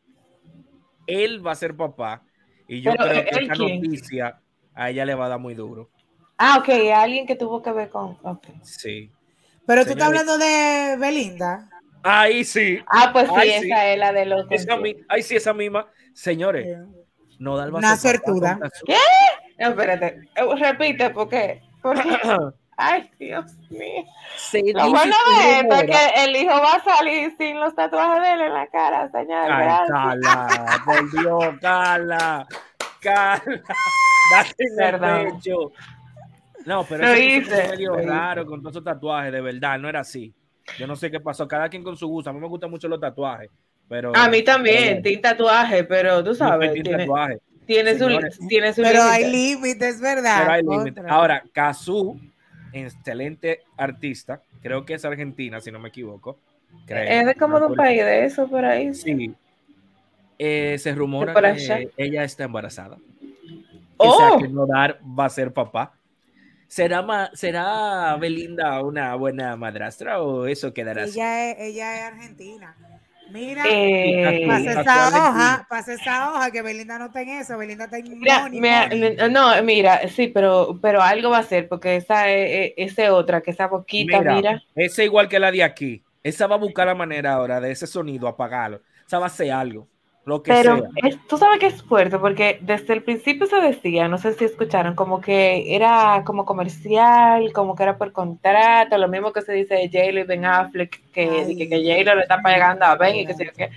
Él va a ser papá y yo creo que esta noticia a ella le va a dar muy duro. Ah, ok, alguien que tuvo que ver con. Sí. Pero tú estás hablando de Belinda. Ahí sí. Ah, pues sí, esa es la de los. ahí sí, esa misma. Señores, no da Una certuda. ¿Qué? No, espérate. Eh, repite, ¿por qué? ¿Por qué? [COUGHS] Ay, Dios mío. Lo bueno es que el hijo va a salir sin los tatuajes de él en la cara, señor. Ay, Carla, por [LAUGHS] Dios, Carla. Carla, date en el pecho. No, pero lo hice. Es medio raro con todos esos tatuajes, de verdad, no era así. Yo no sé qué pasó, cada quien con su gusto. A mí me gustan mucho los tatuajes, pero... A mí también, tiene tatuaje, pero tú sabes. Tiene, tatuaje. Tiene su, tiene su Pero hay límites, ¿verdad? Pero hay límites. Ahora, Kazú excelente artista, creo que es argentina, si no me equivoco. es de como de un país de eso por ahí. Sí. Eh, se rumora que ella está embarazada. Oh. O sea, que Nodar va a ser papá. ¿Será, ¿Será Belinda una buena madrastra o eso quedará ella Es, ella es argentina. Mira, eh, pasa esa hoja, pasa esa hoja que Belinda no está en eso, Belinda está en mira, No, mira, sí, pero, pero algo va a ser, porque esa es, esa otra, que esa boquita, mira, Esa igual que la de aquí. Esa va a buscar la manera ahora de ese sonido apagarlo. Esa va a hacer algo. Pero tú sabes que es fuerte porque desde el principio se decía, no sé si escucharon, como que era como comercial, como que era por contrato, lo mismo que se dice de J-Lo y Ben Affleck, que, que, que J-Lo le está pagando a Ben y que, que,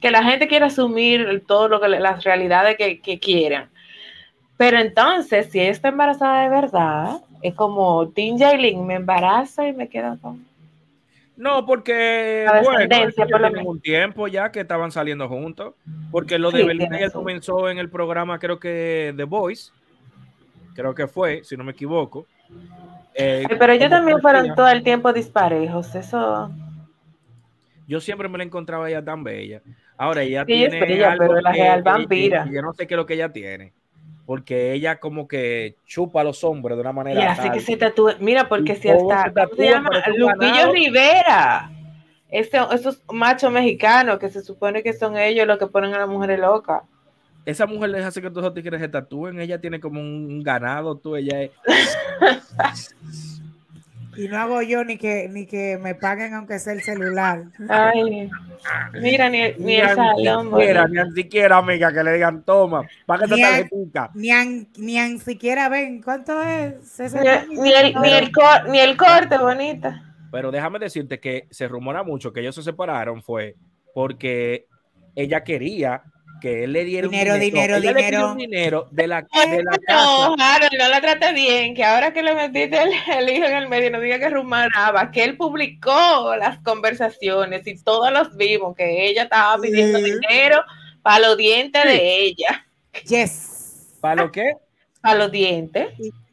que la gente quiere asumir todo lo que las realidades que, que quieran. Pero entonces, si ella está embarazada de verdad, es como Tim Jailin me embaraza y me queda con no, porque bueno, un tiempo ya que estaban saliendo juntos, porque lo de Belinda comenzó en el programa, creo que The Voice, creo que fue, si no me equivoco. Eh, pero ellos también fueron todo el tiempo disparejos, eso. Yo siempre me la encontraba ella tan bella. Ahora ella tiene pero la real vampira. yo no sé qué es lo que ella tiene porque ella como que chupa a los hombres de una manera. Y hace que se tatúe. Mira, porque si está. ¿Cómo se llama? Lupillo Rivera. Ese, esos machos mexicanos que se supone que son ellos los que ponen a las mujeres locas. Esa mujer les hace que todos los tigres se tatúen. Ella tiene como un ganado, tú, ella es. [LAUGHS] Y no hago yo ni que ni que me paguen aunque sea el celular. Ay, mira, ni, ni, el salón. Ni ni siquiera, amiga, que le digan, toma, págate ni tarjetita. Ni, ni siquiera ven, ¿cuánto es? Ni, ni, el, ni, el ni el corte, bonita. Pero déjame decirte que se rumora mucho que ellos se separaron fue porque ella quería que él le diera dinero, un dinero, dinero, dinero. dinero de la, de la casa. No, Harold, no la trate bien, que ahora que le metiste el, hijo en el medio, no diga que rumaraba, que él publicó las conversaciones y todos los vimos, que ella estaba pidiendo dinero para los dientes de ella. Yes. ¿Para lo qué? Para los dientes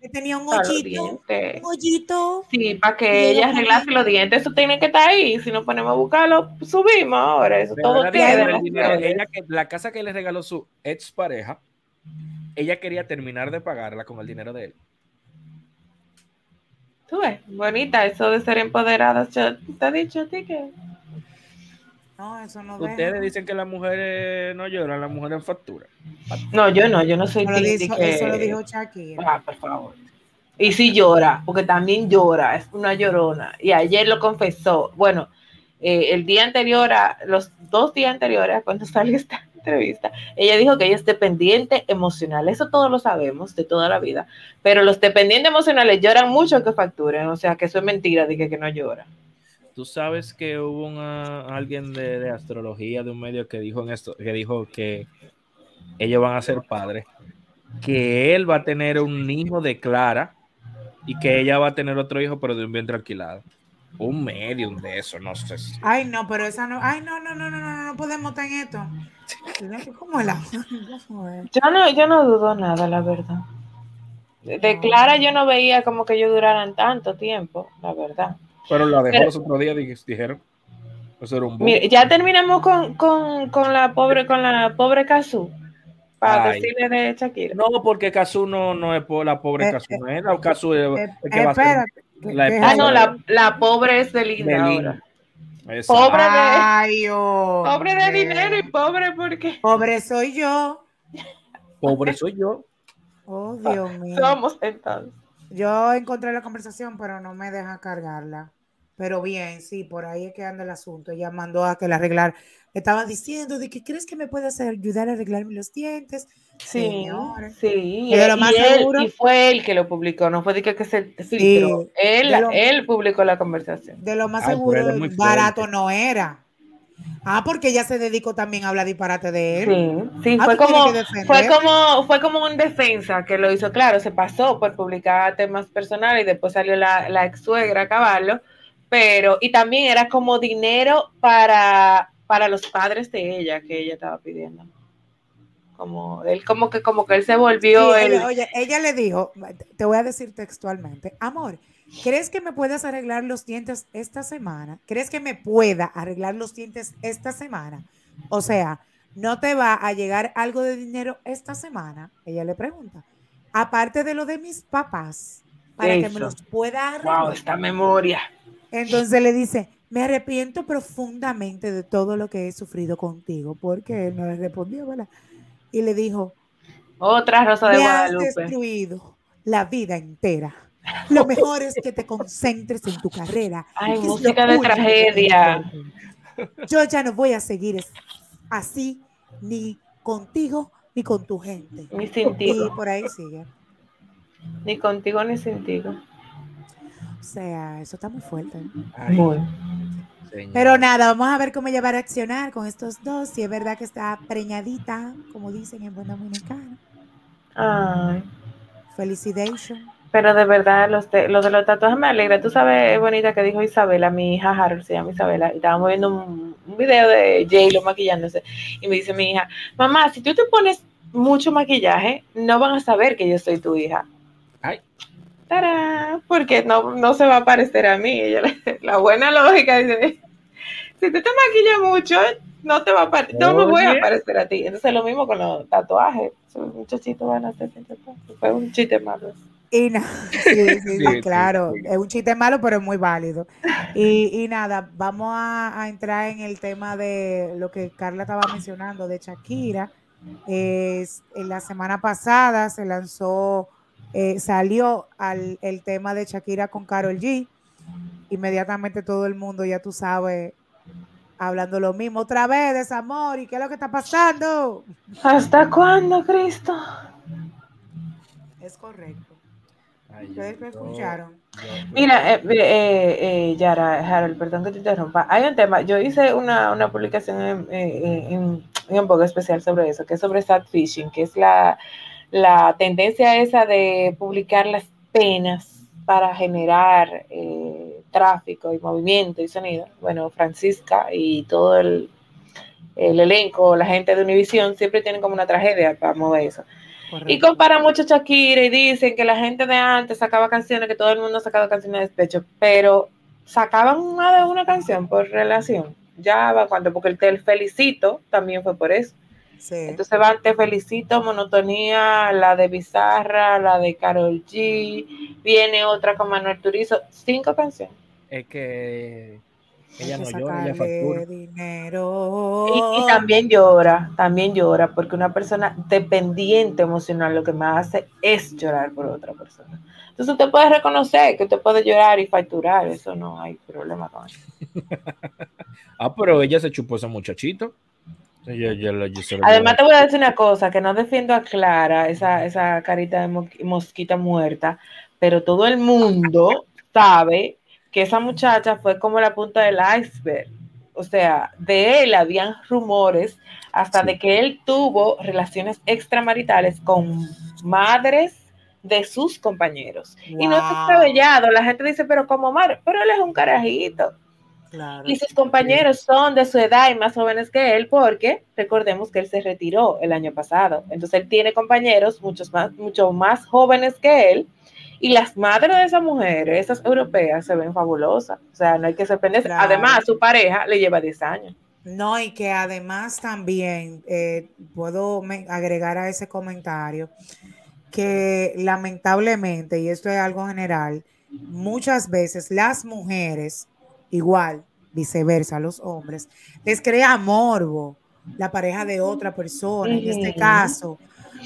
tenía un hoyito. Un hoyito. Sí, para que ella arreglase los dientes, eso tiene que estar ahí. Si nos ponemos a buscarlo, subimos ahora. Eso todo queda. la casa que le regaló su ex pareja, ella quería terminar de pagarla con el dinero de él. Tú ves, bonita, eso de ser empoderada. ¿Te ha dicho a ti que? No, eso no Ustedes dicen que las mujeres no lloran, las mujeres facturan. No, yo no, yo no soy Eso lo dijo Shakira. Ah, por favor. Y sí llora, porque también llora, es una llorona. Y ayer lo confesó. Bueno, eh, el día anterior, a, los dos días anteriores, cuando [LAUGHS] salió esta entrevista, ella dijo que ella es dependiente emocional. Eso todos lo sabemos de toda la vida. Pero los dependientes emocionales lloran mucho que facturen. O sea, que eso es mentira de que, que no llora. Tú sabes que hubo alguien de, astrología de un medio que dijo en esto, que dijo que ellos van a ser padres, que él va a tener un hijo de Clara y que ella va a tener otro hijo pero de un vientre alquilado. Un medium de eso, no sé. Si... Ay, no, pero esa no. Ay, no, no, no, no, no, no podemos estar en esto. ¿Cómo es la.? Yo no, yo no dudo nada, la verdad. De Clara yo no veía como que ellos duraran tanto tiempo, la verdad. Pero la dejó los otros días, dijeron. Eso era un Mire, ya terminamos con, con, con, la pobre, con la pobre Kazu. Para decirle de Shakira. No, porque Kazu no, no es por la pobre eh, no es la eh, que va a ser la ah, no, la, la, pobre es de Linda. Pobre de, Ay, oh, pobre de dinero y pobre porque. Pobre soy yo. Pobre soy yo. Oh, Dios mío. Somos entonces. Yo encontré la conversación, pero no me deja cargarla. Pero bien, sí, por ahí es que anda el asunto. Ella mandó a que la arreglar. Estaba diciendo de que crees que me puedes ayudar a arreglarme los dientes. Sí, sí. Y, y, fue él que lo publicó, no fue de que, se filtró. él, él publicó la conversación. De lo más seguro, barato no era. Ah, porque ella se dedicó también a hablar disparate de él. Sí, sí ah, fue, como, fue, como, fue como un defensa que lo hizo, claro, se pasó por publicar temas personales y después salió la, la ex suegra a caballo, pero, y también era como dinero para, para los padres de ella que ella estaba pidiendo. Como él, como que, como que él se volvió. Oye, ella le dijo, te voy a decir textualmente, amor, ¿Crees que me puedas arreglar los dientes esta semana? ¿Crees que me pueda arreglar los dientes esta semana? O sea, ¿no te va a llegar algo de dinero esta semana? Ella le pregunta. Aparte de lo de mis papás, para que me los pueda arreglar. Wow, esta memoria. Entonces le dice, me arrepiento profundamente de todo lo que he sufrido contigo, porque él no le respondió, ¿verdad? Y le dijo, otra rosa de me Guadalupe. Has destruido la vida entera lo mejor es que te concentres en tu carrera. Ay, música de tragedia. Yo ya no voy a seguir así, ni contigo, ni con tu gente. Ni sin ti. Y por ahí sigue. Ni contigo, ni sin ti. O sea, eso está muy fuerte. muy. Pero nada, vamos a ver cómo ella va a reaccionar con estos dos. Si es verdad que está preñadita, como dicen en buen dominicano. Ay. Felicitation. Pero de verdad, los de, lo de los tatuajes me alegra. Tú sabes, bonita, que dijo Isabela, mi hija Harold se llama Isabela, y estábamos viendo un, video de J-Lo maquillándose, y me dice mi hija, mamá, si tú te pones mucho maquillaje, no van a saber que yo soy tu hija. Ay. ¡Tarán! Porque no, no se va a parecer a mí. la buena lógica dice, si tú te maquillas mucho, no te va a no me voy a parecer a ti. Entonces lo mismo con los tatuajes. Muchachitos van a hacer Fue un chiste malo. Y [LAUGHS] sí, claro, es un chiste malo, pero es muy válido. Y, nada, vamos a, entrar en el tema de lo que Carla estaba mencionando de Shakira. Es, en la semana pasada se lanzó, eh, salió al, el tema de Shakira con Carol G. Inmediatamente todo el mundo, ya tú sabes, hablando lo mismo otra vez, desamor, ¿y qué es lo que está pasando? ¿Hasta cuándo, Cristo? Es correcto. Ustedes lo escucharon. Mira, eh, eh, eh, Yara, Harold, perdón que te interrumpa. Hay un tema, yo hice una, una publicación en, en, un poco especial sobre eso, que es sobre sad fishing, que es la, la tendencia esa de publicar las penas para generar eh, tráfico y movimiento y sonido. Bueno, Francisca y todo el, el elenco, la gente de Univision, siempre tienen como una tragedia para mover eso. Y comparan mucho a Shakira y dicen que la gente de antes sacaba canciones, que todo el mundo sacaba canciones de despecho, pero sacaban una de una canción por relación. Ya va cuando, porque el Te Felicito también fue por eso. Entonces van Te Felicito, Monotonía, la de Bizarra, la de Carol G, viene otra con Manuel Turizo, cinco canciones. Es que ella no llora, ella factura. Dinero. Y, también llora, también llora, porque una persona dependiente emocional lo que más hace es llorar por otra persona. Entonces usted puede reconocer que usted puede llorar y facturar, eso no hay problema con eso. [LAUGHS] ah, pero ella se chupó a ese muchachito. Además te voy a decir una cosa, que no defiendo a Clara, esa, esa carita de mosquita muerta, pero todo el mundo sabe que esa muchacha fue como la punta del iceberg. O sea, de él habían rumores hasta de que él tuvo relaciones extramaritales con madres de sus compañeros. Y no es descabellado, la gente dice, pero como Omar, pero él es un carajito. Y sus compañeros son de su edad y más jóvenes que él, porque recordemos que él se retiró el año pasado. Entonces él tiene compañeros muchos más, mucho más jóvenes que él. Y las madres de esas mujeres, esas europeas, se ven fabulosas. O sea, no hay que sorprenderse. Además, su pareja le lleva 10 años. No, y que además también eh, puedo agregar a ese comentario que lamentablemente, y esto es algo general, muchas veces las mujeres igual, viceversa, los hombres, les crea morbo la pareja de otra persona, en este caso.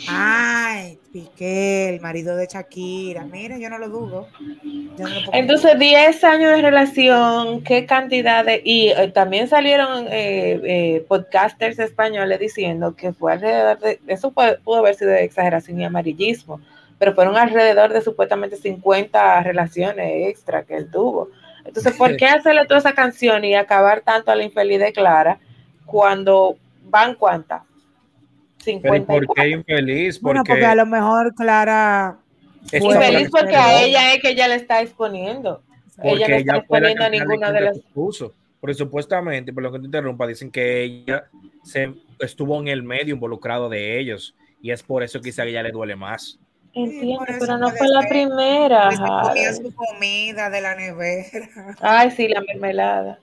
Ay, Piqué, el marido de Shakira. Mira, yo no lo dudo. Entonces, 10 años de relación, qué cantidad de... Y eh, también salieron eh, eh, podcasters españoles diciendo que fue alrededor de... Eso pudo haber sido de exageración y amarillismo, pero fueron alrededor de supuestamente 50 relaciones extra que él tuvo. Entonces, ¿por qué hacerle toda esa canción y acabar tanto a la infeliz de Clara cuando van cuántas? 50. ¿Por qué infeliz? Bueno, porque a lo mejor Clara. Infeliz porque a ella es que ella le está exponiendo. ella no está exponiendo a ninguna de las. Puso. Porque supuestamente, por lo que te interrumpa, dicen que ella se estuvo en el medio involucrado de ellos y es por eso quizá a ella le duele más. Entiendo, pero no fue la primera. Comía su comida de la nevera. Ay, sí, la mermelada.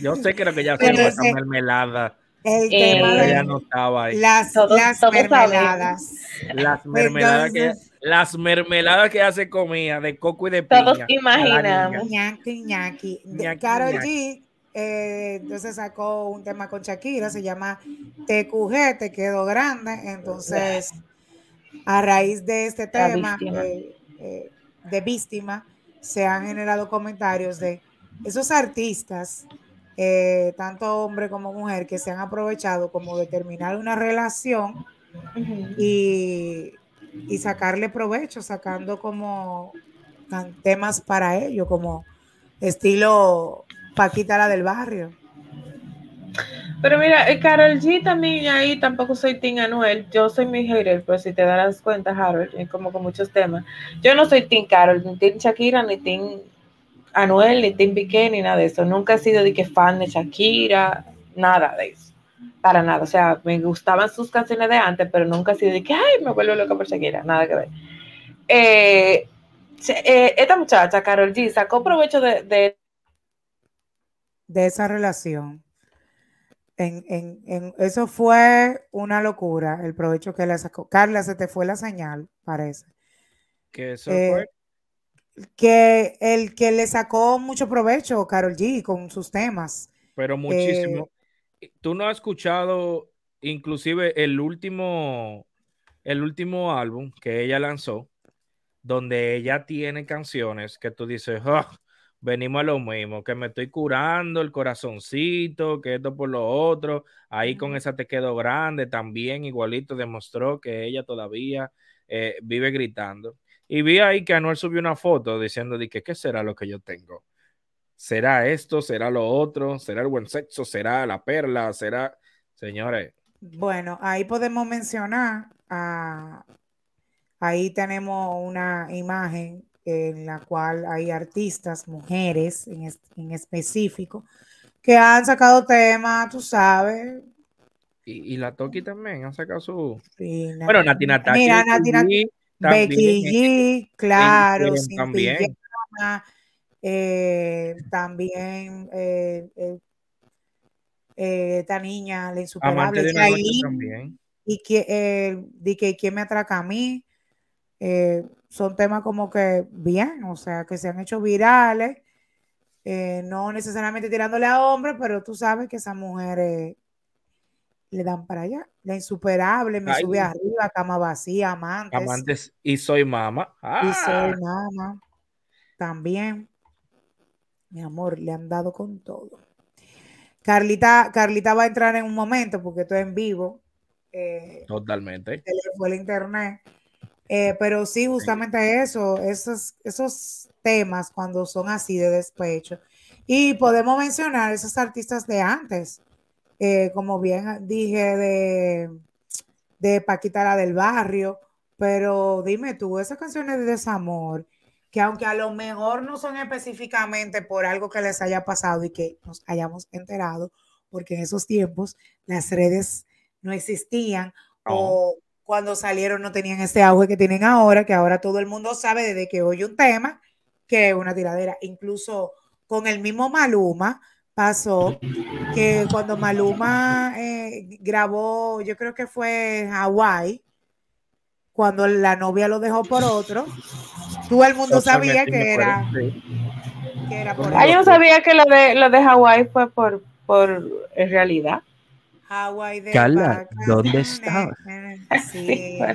Yo sé que era que ya se esa mermelada. El tema de no estaba ahí. Las, las mermeladas. Las mermeladas, que, las mermeladas que hace comida de coco y de piña. Todos imaginamos. Ñaki, ñaki. Karol G eh, entonces sacó un tema con Shakira, se llama TQG, te quedó grande. Entonces a raíz de este tema eh, eh, de víctima, se han generado comentarios de esos artistas, eh, tanto hombre como mujer, que se han aprovechado como de terminar una relación y, y, sacarle provecho, sacando como temas para ello, como estilo Paquita la del barrio. Pero mira, Carol G también ahí tampoco soy Team Anuel, yo soy mi hater, pero si te das cuenta, Harold, como con muchos temas, yo no soy Team Carol, ni Team Shakira, ni Team Anuel, ni Team Piqué, ni nada de eso. Nunca he sido de que fan de Shakira, nada de eso. Para nada, o sea, me gustaban sus canciones de antes, pero nunca he sido de que, ay, me vuelvo loca por Shakira, nada que ver. Eh, eh, esta muchacha, Carol G, sacó provecho de, de esa relación en, eso fue una locura, el provecho que le sacó. Carla, se te fue la señal, parece. ¿Qué eso eh, fue? Que el que le sacó mucho provecho, Carol G, con sus temas. Pero muchísimo. Eh, Tú no has escuchado inclusive el último, el último álbum que ella lanzó, donde ella tiene canciones que tú dices, ah, venimos a lo mismo, que me estoy curando el corazoncito, que esto por lo otro, ahí con esa te quedo grande, también igualito demostró que ella todavía eh, vive gritando. Y vi ahí que Anuel subió una foto diciendo de que qué será lo que yo tengo. ¿Será esto? ¿Será lo otro? ¿Será el buen sexo? ¿Será la perla? ¿Será? Señores. Bueno, ahí podemos mencionar, ahí tenemos una imagen en la cual hay artistas, mujeres en, específico, que han sacado temas, tú sabes. Y, la Toki también ha sacado su. bueno, Nati Mira, Becky G, claro, también. Eh, también eh, eh, esta niña, la insuperable, también. y que, di que quién me atraca a mí son temas como que bien, o sea, que se han hecho virales, eh, no necesariamente tirándole a hombres, pero tú sabes que esas mujeres le dan para allá. La insuperable, me sube arriba, cama vacía, amantes. Amantes y soy mamá. Y soy ah. mamá. También, mi amor, le han dado con todo. Carlita, Carlita va a entrar en un momento porque estoy en vivo. Eh, Totalmente. fue el internet. Eh, pero sí, justamente eso, esos, esos temas cuando son así de despecho. Y podemos mencionar esos artistas de antes, eh, como bien dije, de, de Paquita la del barrio, pero dime tú, esas canciones de desamor, que aunque a lo mejor no son específicamente por algo que les haya pasado y que nos hayamos enterado, porque en esos tiempos las redes no existían o cuando salieron no tenían ese auge que tienen ahora, que ahora todo el mundo sabe desde que oye un tema que es una tiradera. Incluso con el mismo Maluma pasó que cuando Maluma eh, grabó, yo creo que fue Hawaii, cuando la novia lo dejó por otro, todo el mundo sabía que era, que era por ah, yo no sabía que lo de lo de Hawái fue por, por en realidad. Carla, ¿dónde [LAUGHS] estabas?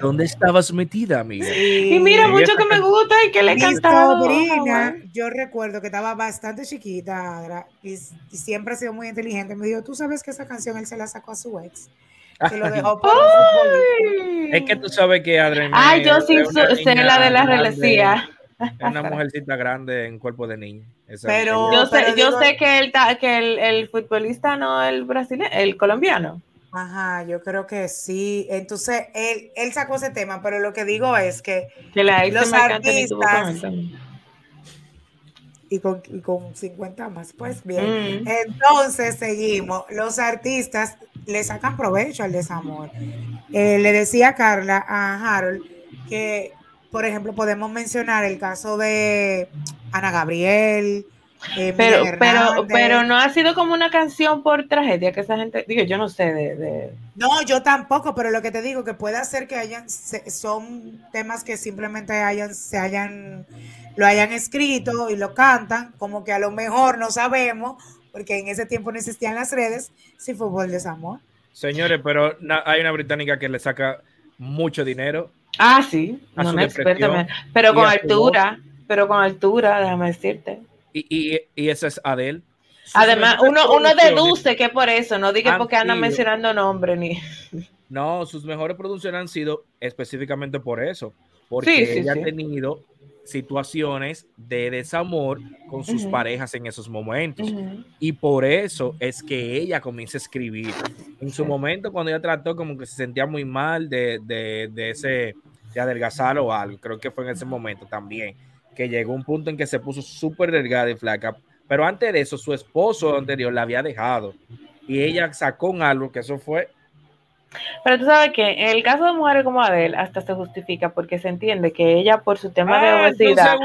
¿Dónde estabas metida, amiga? Y mira, mucho que me gusta y que le he cantado. sobrina, yo recuerdo que estaba bastante chiquita y, siempre ha sido muy inteligente. Me dijo, ¿tú sabes que esa canción él se la sacó a su ex? Que lo dejó por Es que tú sabes que Adrián. Ay, yo sí sé la de la relecía. Es [LAUGHS] una mujercita grande en cuerpo de niño. pero yo sé, yo sé que, el, que el, el, futbolista no el brasileño, el colombiano. Ajá, yo creo que sí. Entonces, él, él sacó ese tema, pero lo que digo es que, que la los artistas y con, y con 50 más, pues bien. Mm. Entonces, seguimos. Los artistas le sacan provecho al desamor. Eh, le decía Carla a Harold que por ejemplo, podemos mencionar el caso de Ana Gabriel. Eh, pero, pero, pero no ha sido como una canción por tragedia que esa gente, digo, yo no sé de, No, yo tampoco, pero lo que te digo, que puede ser que hayan, son temas que simplemente hayan, se hayan, lo hayan escrito y lo cantan, como que a lo mejor no sabemos, porque en ese tiempo no existían las redes, si el desamor. Señores, pero hay una británica que le saca mucho dinero Ah, sí, no me experta, pero con altura, pero con altura, déjame decirte. Y, y, eso es Adele. Además, uno, uno deduce que por eso, no diga porque andan mencionando nombre ni. No, sus mejores producciones han sido específicamente por eso, porque ella ha tenido situaciones de desamor con sus parejas en esos momentos. Y por eso es que ella comienza a escribir. En su momento, cuando ella trató como que se sentía muy mal de, de, de ese, de adelgazar o algo, creo que fue en ese momento también, que llegó un punto en que se puso súper delgada y flaca. Pero antes de eso, su esposo anterior la había dejado. Y ella sacó un álbum, que eso fue pero tú sabes que en el caso de mujeres como Adele, hasta se justifica porque se entiende que ella por su tema de ah, obesidad.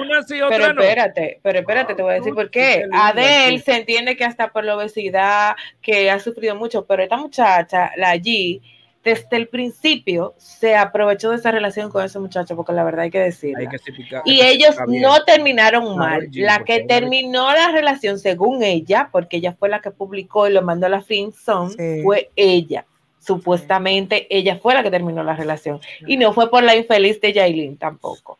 pero espérate, pero espérate, te voy a decir por qué. Adele se entiende que hasta por la obesidad, que ha sufrido mucho, pero esta muchacha, la G, desde el principio se aprovechó de esa relación con ese muchacho, porque la verdad hay que decirlo. y ellos no terminaron mal. La que terminó la relación, según ella, porque ella fue la que publicó y lo mandó a la fin fue ella supuestamente ella fue la que terminó la relación. Y no fue por la infeliz de Yailin tampoco.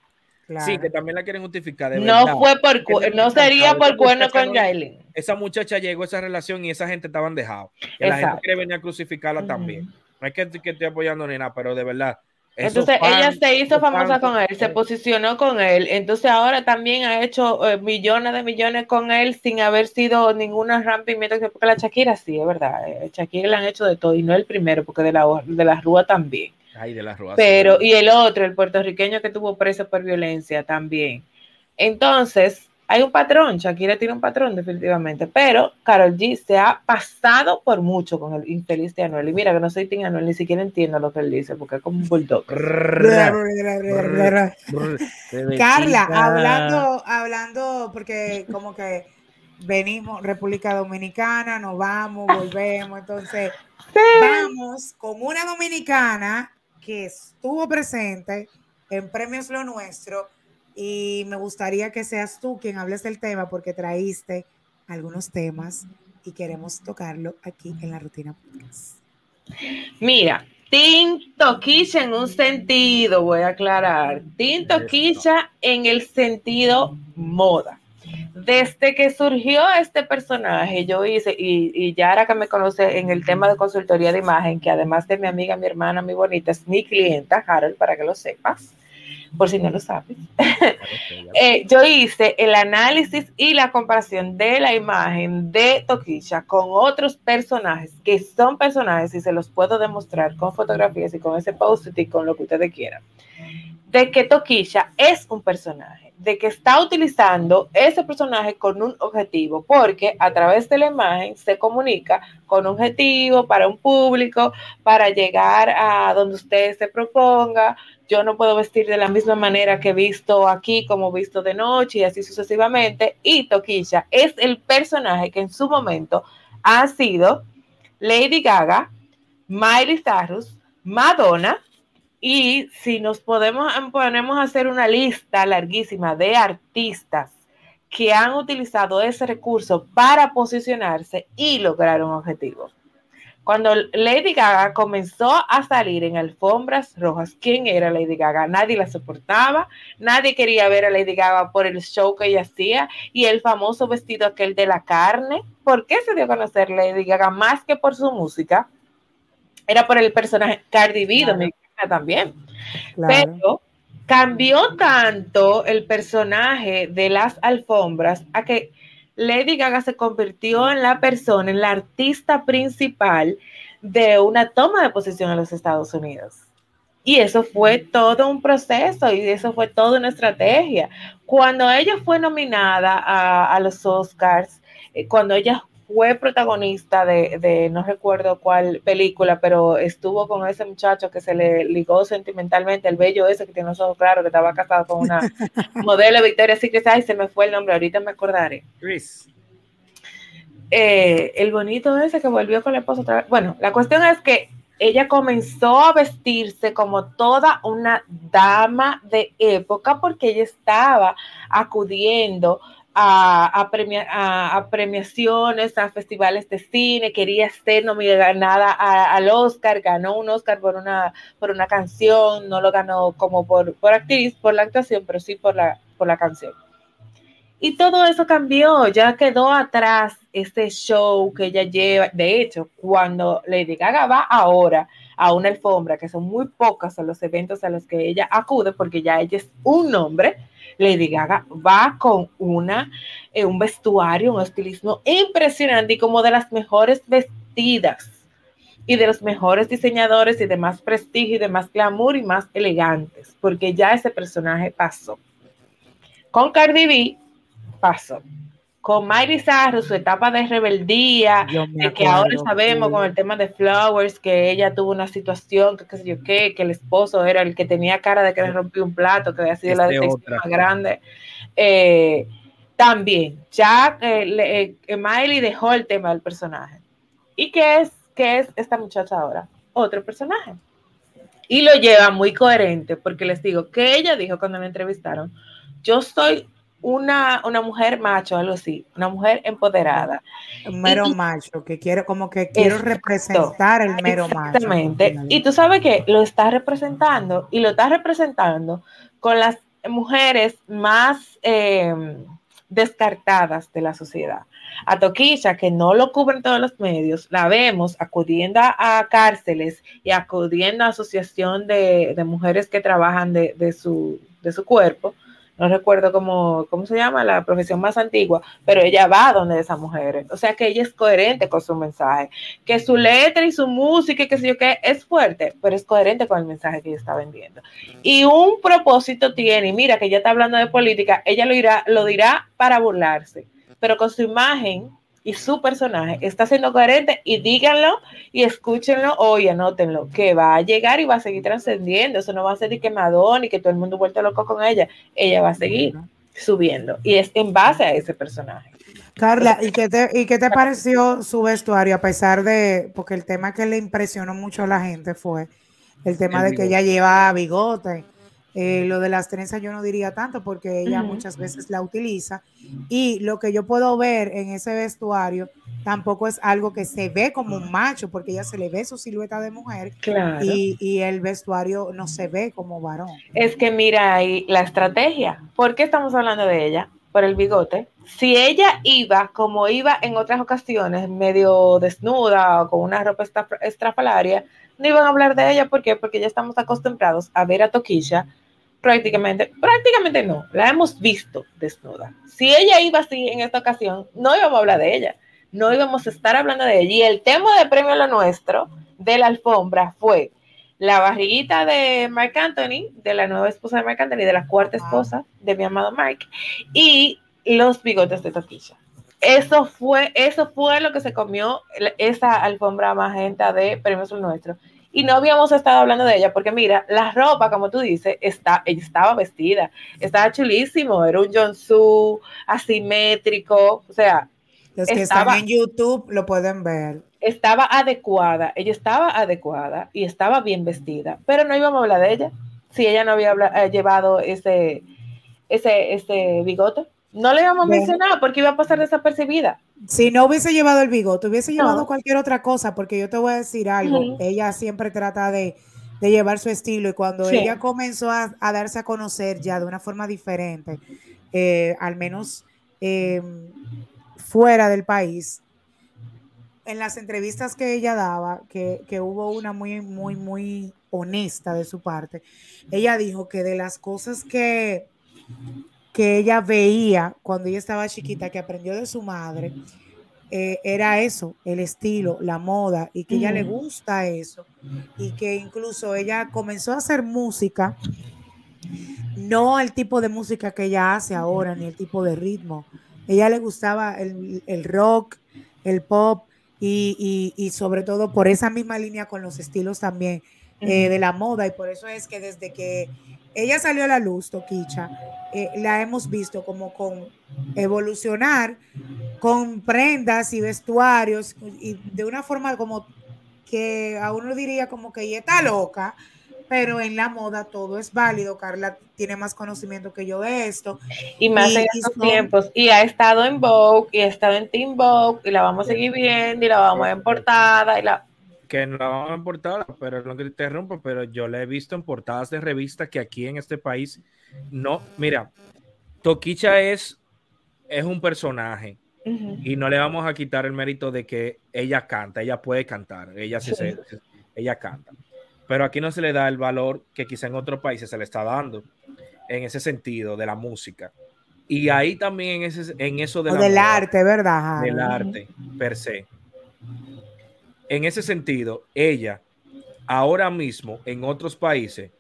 Sí, que también la quieren justificar. no fue por no sería por cuerno con Yailin. Esa muchacha llegó a esa relación y esa gente estaban dejados. la gente quiere venir a crucificarla también. No es que, que estoy apoyando ni nada, pero de verdad, entonces ella se hizo famosa con él, se posicionó con él, entonces ahora también ha hecho eh, millones de millones con él sin haber sido ninguna rompimiento, porque la Shakira sí, es verdad, eh, Shakira le han hecho de todo y no el primero, porque de la, de la Rúa también. Ay, de la Rúa. Pero, y el otro, el puertorriqueño que tuvo preso por violencia también. Entonces, hay un patrón, Shakira tiene un patrón definitivamente, pero Carol G se ha pasado por mucho con el infeliz de Anuel. Y mira que no soy Tim Anuel, ni siquiera entiendo lo que él dice, porque es como un bulldog. Carla, hablando, hablando, porque como que venimos, República Dominicana, nos vamos, volvemos, entonces [LAUGHS] vamos con una dominicana que estuvo presente en Premios Lo Nuestro y me gustaría que seas tú quien hables del tema porque traíste algunos temas y queremos tocarlo aquí en la rutina Mira, Tinto Quicha en un sentido, voy a aclarar. Tinto Quicha en el sentido moda. Desde que surgió este personaje, yo hice, y, y Yara que me conoce en el tema de consultoría de imagen, que además de mi amiga, mi hermana, mi bonita, es mi clienta, Harold, para que lo sepas por si no lo sabes. [LAUGHS] [LAUGHS] Eh, yo hice el análisis y la comparación de la imagen de Toquisha con otros personajes que son personajes y se los puedo demostrar con fotografías y con ese post y con lo que ustedes quieran. de que Toquilla es un personaje, de que está utilizando ese personaje con un objetivo, porque a través de la imagen se comunica con un objetivo para un público, para llegar a donde usted se proponga. Yo no puedo vestir de la misma manera que he visto aquí, como visto de noche y así sucesivamente. Y Toquilla es el personaje que en su momento ha sido Lady Gaga, Miley Cyrus, Madonna, y si nos podemos ponemos a hacer una lista larguísima de artistas que han utilizado ese recurso para posicionarse y lograr un objetivo. Cuando Lady Gaga comenzó a salir en alfombras rojas, ¿quién era Lady Gaga? Nadie la soportaba, nadie quería ver a Lady Gaga por el show que ella hacía y el famoso vestido aquel de la carne. ¿Por qué se dio a conocer Lady Gaga más que por su música? Era por el personaje Cardi B, también. Pero cambió tanto el personaje de las alfombras a que Lady Gaga se convirtió en la persona, en la artista principal de una toma de posición en los Estados Unidos. Y eso fue todo un proceso y eso fue toda una estrategia. Cuando ella fue nominada a, a los Oscars, eh, cuando ella fue protagonista de, no recuerdo cuál película, pero estuvo con ese muchacho que se le ligó sentimentalmente, el bello ese que tiene los ojos claros, que estaba casado con una [LAUGHS] modelo Victoria Secret, ay, se me fue el nombre, ahorita me acordaré. Chris. Eh, el bonito ese que volvió con la esposa otra vez. Bueno, la cuestión es que ella comenzó a vestirse como toda una dama de época porque ella estaba acudiendo a, a, premiaciones, a festivales de cine, quería ser nominada al Oscar, ganó un Oscar por una, por una canción, no lo ganó como por, por actriz, por la actuación, pero sí por la, por la canción. Y todo eso cambió, ya quedó atrás este show que ella lleva. De hecho, cuando Lady Gaga va ahora a una alfombra, que son muy pocas los eventos a los que ella acude, porque ya ella es un nombre, Lady Gaga va con una, eh, un vestuario, un estilismo impresionante y como de las mejores vestidas y de los mejores diseñadores y de más prestigio y de más glamour y más elegantes, porque ya ese personaje pasó. Con Cardi B pasó con Miley Cyrus, su etapa de rebeldía, de que ahora sabemos con el tema de Flowers, que ella tuvo una situación, que qué sé yo qué, que el esposo era el que tenía cara de que le rompió un plato, que había sido la este decisión más grande. Eh, también, ya eh, eh, Miley dejó el tema del personaje. ¿Y qué es, qué es esta muchacha ahora? Otro personaje. Y lo lleva muy coherente, porque les digo, que ella dijo cuando me entrevistaron, yo soy una, una mujer macho, algo así, una mujer empoderada. Un mero macho, que quiero, como que quiero representar el mero macho. Exactamente. Y tú sabes que lo está representando y lo está representando con las mujeres más em, descartadas de la sociedad. A Toquilla, que no lo cubren todos los medios, la vemos acudiendo a cárceles y acudiendo a asociación de, mujeres que trabajan de, de, su, de su cuerpo no recuerdo cómo, cómo se llama, la profesión más antigua, pero ella va donde esas mujeres. O sea que ella es coherente con su mensaje, que su letra y su música y qué sé yo qué es fuerte, pero es coherente con el mensaje que ella está vendiendo. Y un propósito tiene, y mira que ella está hablando de política, ella lo, irá, lo dirá para burlarse, pero con su imagen y su personaje está siendo coherente y díganlo y escúchenlo o y anótenlo, que va a llegar y va a seguir trascendiendo. Eso no va a ser de que Madonna y que todo el mundo vuelta loco con ella. Ella va a seguir subiendo y es en base a ese personaje. Carla, ¿y qué, te, ¿y qué te pareció su vestuario a pesar de, porque el tema que le impresionó mucho a la gente fue el tema de que ella lleva bigote? Eh, lo de las trenzas yo no diría tanto porque ella muchas veces la utiliza y lo que yo puedo ver en ese vestuario tampoco es algo que se ve como un macho porque ella se le ve su silueta de mujer y, el vestuario no se ve como varón. Es que mira ahí la estrategia. ¿Por qué estamos hablando de ella? Por el bigote. Si ella iba como iba en otras ocasiones, medio desnuda o con una ropa estrafalaria, no iban a hablar de ella. ¿Por qué? Porque ya estamos acostumbrados a ver a Toquilla prácticamente, prácticamente no, la hemos visto desnuda. Si ella iba así en esta ocasión, no íbamos a hablar de ella, no íbamos a estar hablando de ella. Y el tema de premio lo nuestro de la alfombra fue la barriguita de Mark Anthony, de la nueva esposa de Mark Anthony, de la cuarta esposa de mi amado Mark, y los bigotes de Toquilla. Eso fue, eso fue lo que se comió esa alfombra magenta de Premios Nuestro. Y no habíamos estado hablando de ella, porque mira, la ropa, como tú dices, está, ella estaba vestida, estaba chulísimo, era un jumpsuit asimétrico, o sea. Los que están en YouTube lo pueden ver. Estaba adecuada, ella estaba adecuada y estaba bien vestida, pero no íbamos a hablar de ella si ella no había eh, llevado ese, ese, ese bigote. No le íbamos a mencionar porque iba a pasar desapercibida. Si no hubiese llevado el bigote, hubiese llevado cualquier otra cosa, porque yo te voy a decir algo, ella siempre trata de, llevar su estilo y cuando ella comenzó a, darse a conocer ya de una forma diferente, eh, al menos em, fuera del país, en las entrevistas que ella daba, que, que hubo una muy, muy, muy honesta de su parte, ella dijo que de las cosas que que ella veía cuando ella estaba chiquita, que aprendió de su madre, eh, era eso, el estilo, la moda, y que ella le gusta eso, y que incluso ella comenzó a hacer música, no el tipo de música que ella hace ahora, ni el tipo de ritmo. Ella le gustaba el, rock, el pop, y, sobre todo por esa misma línea con los estilos también eh, de la moda, y por eso es que desde que ella salió a la luz, Toquicha, eh, la hemos visto como con evolucionar con prendas y vestuarios y de una forma como que a uno diría como que ella está loca, pero en la moda todo es válido. Carla tiene más conocimiento que yo de esto. Y más en estos tiempos. Y ha estado en Vogue, y ha estado en Team Vogue, y la vamos a seguir viendo, y la vamos a ver en portada, y la que no la vamos en portada, pero no que te interrumpo, pero yo la he visto en portadas de revistas que aquí en este país no, mira, Toquicha es, es un personaje y no le vamos a quitar el mérito de que ella canta, ella puede cantar, ella se, ella canta, pero aquí no se le da el valor que quizá en otros países se le está dando en ese sentido de la música. Y ahí también en, ese, en eso de del arte, ¿verdad? Del arte, per se en ese sentido, ella ahora mismo en otros países,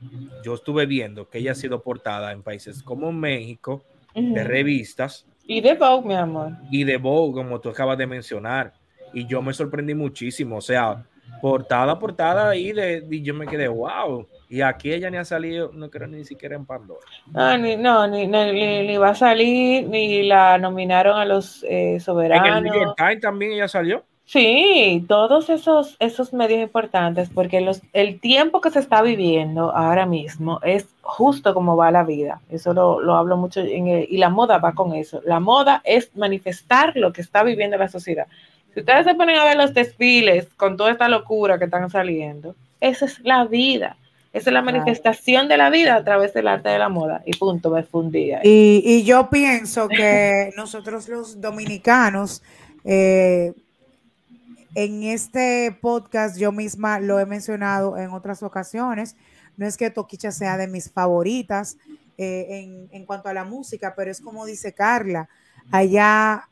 yo estuve viendo que ella ha sido portada en países como México, de revistas. Y de Vogue, mi amor. Y de Vogue, como tú acabas de mencionar. Y yo me sorprendí muchísimo. O sea, portada, portada ahí de, y yo me quedé, wow. Y aquí ella ni ha salido, no creo ni siquiera en Pandora. Ah, ni, no, ni, ni, va a salir, ni la nominaron a los eh, soberanos. En el New York Times también ella salió. Sí, todos esos, esos medios importantes, porque los, el tiempo que se está viviendo ahora mismo es justo como va la vida. Eso lo, hablo mucho en y la moda va con eso. La moda es manifestar lo que está viviendo la sociedad. Si ustedes se ponen a ver los desfiles con toda esta locura que están saliendo, esa es la vida. Esa es la manifestación de la vida a través del arte de la moda. Y punto, me fundí Y, y yo pienso que nosotros los dominicanos, eh, en este podcast yo misma lo he mencionado en otras ocasiones. No es que Toquicha sea de mis favoritas eh, en, cuanto a la música, pero es como dice Carla, allá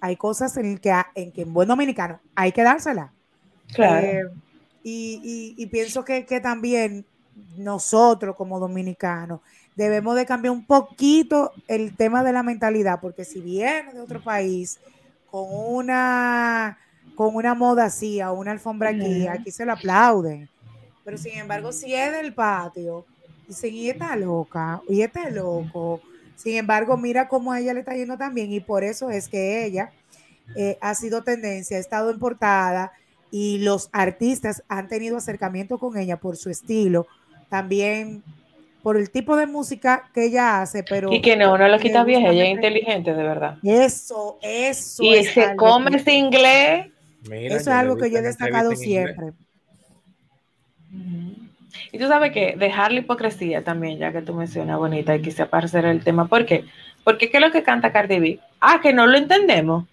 hay cosas en que en, que en buen dominicano hay que dársela. Claro. Eh, y, pienso que, que también nosotros como dominicanos debemos de cambiar un poquito el tema de la mentalidad, porque si viene de otro país con una con una moda así, a una alfombra aquí, aquí se lo aplauden. Pero sin embargo, si es del patio, dicen, y está loca, y está loco. Sin embargo, mira cómo a ella le está yendo también, y por eso es que ella eh, ha sido tendencia, ha estado en portada, y los artistas han tenido acercamiento con ella por su estilo, también por el tipo de música que ella hace, pero... Y que no, no lo quita vieja, ella es inteligente, de verdad. Eso, eso. Y se come ese inglés eso es algo que yo he destacado siempre. Y tú sabes que dejar la hipocresía también, ya que tú mencionas bonita y quise aparecer el tema. ¿Por qué? Porque ¿qué es lo que canta Cardi B? Ah, que no lo entendemos.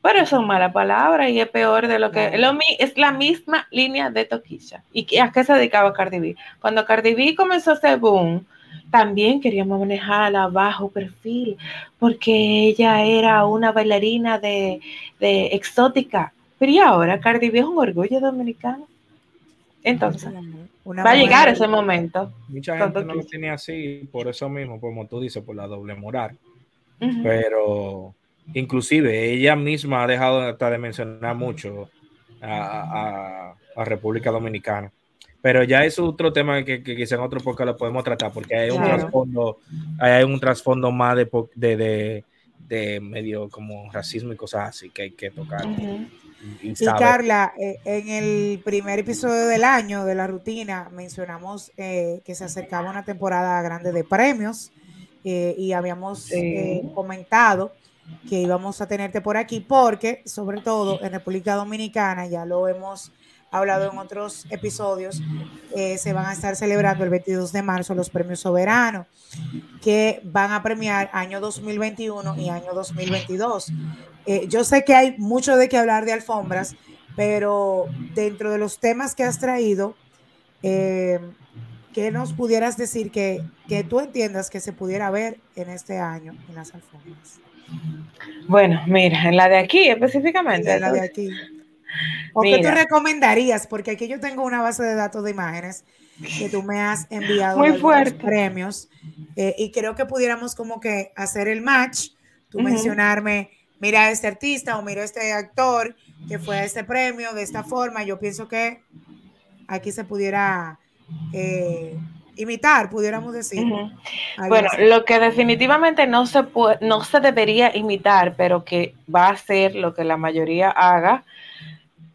Pero eso es mala palabra y es peor de lo que... es la misma línea de Toquilla. ¿Y a qué se dedicaba Cardi B? Cuando Cardi B comenzó ese boom, también queríamos manejarla a bajo perfil, porque ella era una bailarina de, de exótica pero y ahora, Cardi B es un orgullo dominicano. Entonces, va a llegar ese momento. Mucha gente no lo tiene así, por eso mismo, como tú dices, por la doble moral. Pero inclusive ella misma ha dejado hasta de mencionar mucho a, República Dominicana. Pero ya es otro tema que, quizá en otro podcast lo podemos tratar, porque hay un trasfondo, hay un trasfondo más de, de, medio como racismo y cosas así que hay que tocar. Y, Carla, eh, en el primer episodio del año de la rutina mencionamos eh, que se acercaba una temporada grande de premios eh, y habíamos comentado que íbamos a tenerte por aquí porque sobre todo en República Dominicana, ya lo hemos hablado en otros episodios, se van a estar celebrando el 22 de marzo los premios soberanos que van a premiar año 2021 y año 2022. Eh, yo sé que hay mucho de qué hablar de alfombras, pero dentro de los temas que has traído, eh, ¿qué nos pudieras decir que, que, tú entiendas que se pudiera ver en este año en las alfombras? Bueno, mira, en la de aquí específicamente. En la de aquí. ¿O qué tú recomendarías? Porque aquí yo tengo una base de datos de imágenes que tú me has enviado Muy fuerte. premios eh, y creo que pudiéramos como que hacer el match, tú mencionarme mira este artista o mira este actor que fue a este premio de esta forma, yo pienso que aquí se pudiera eh, imitar, pudiéramos decir. Bueno, lo que definitivamente no se puede, no se debería imitar, pero que va a ser lo que la mayoría haga,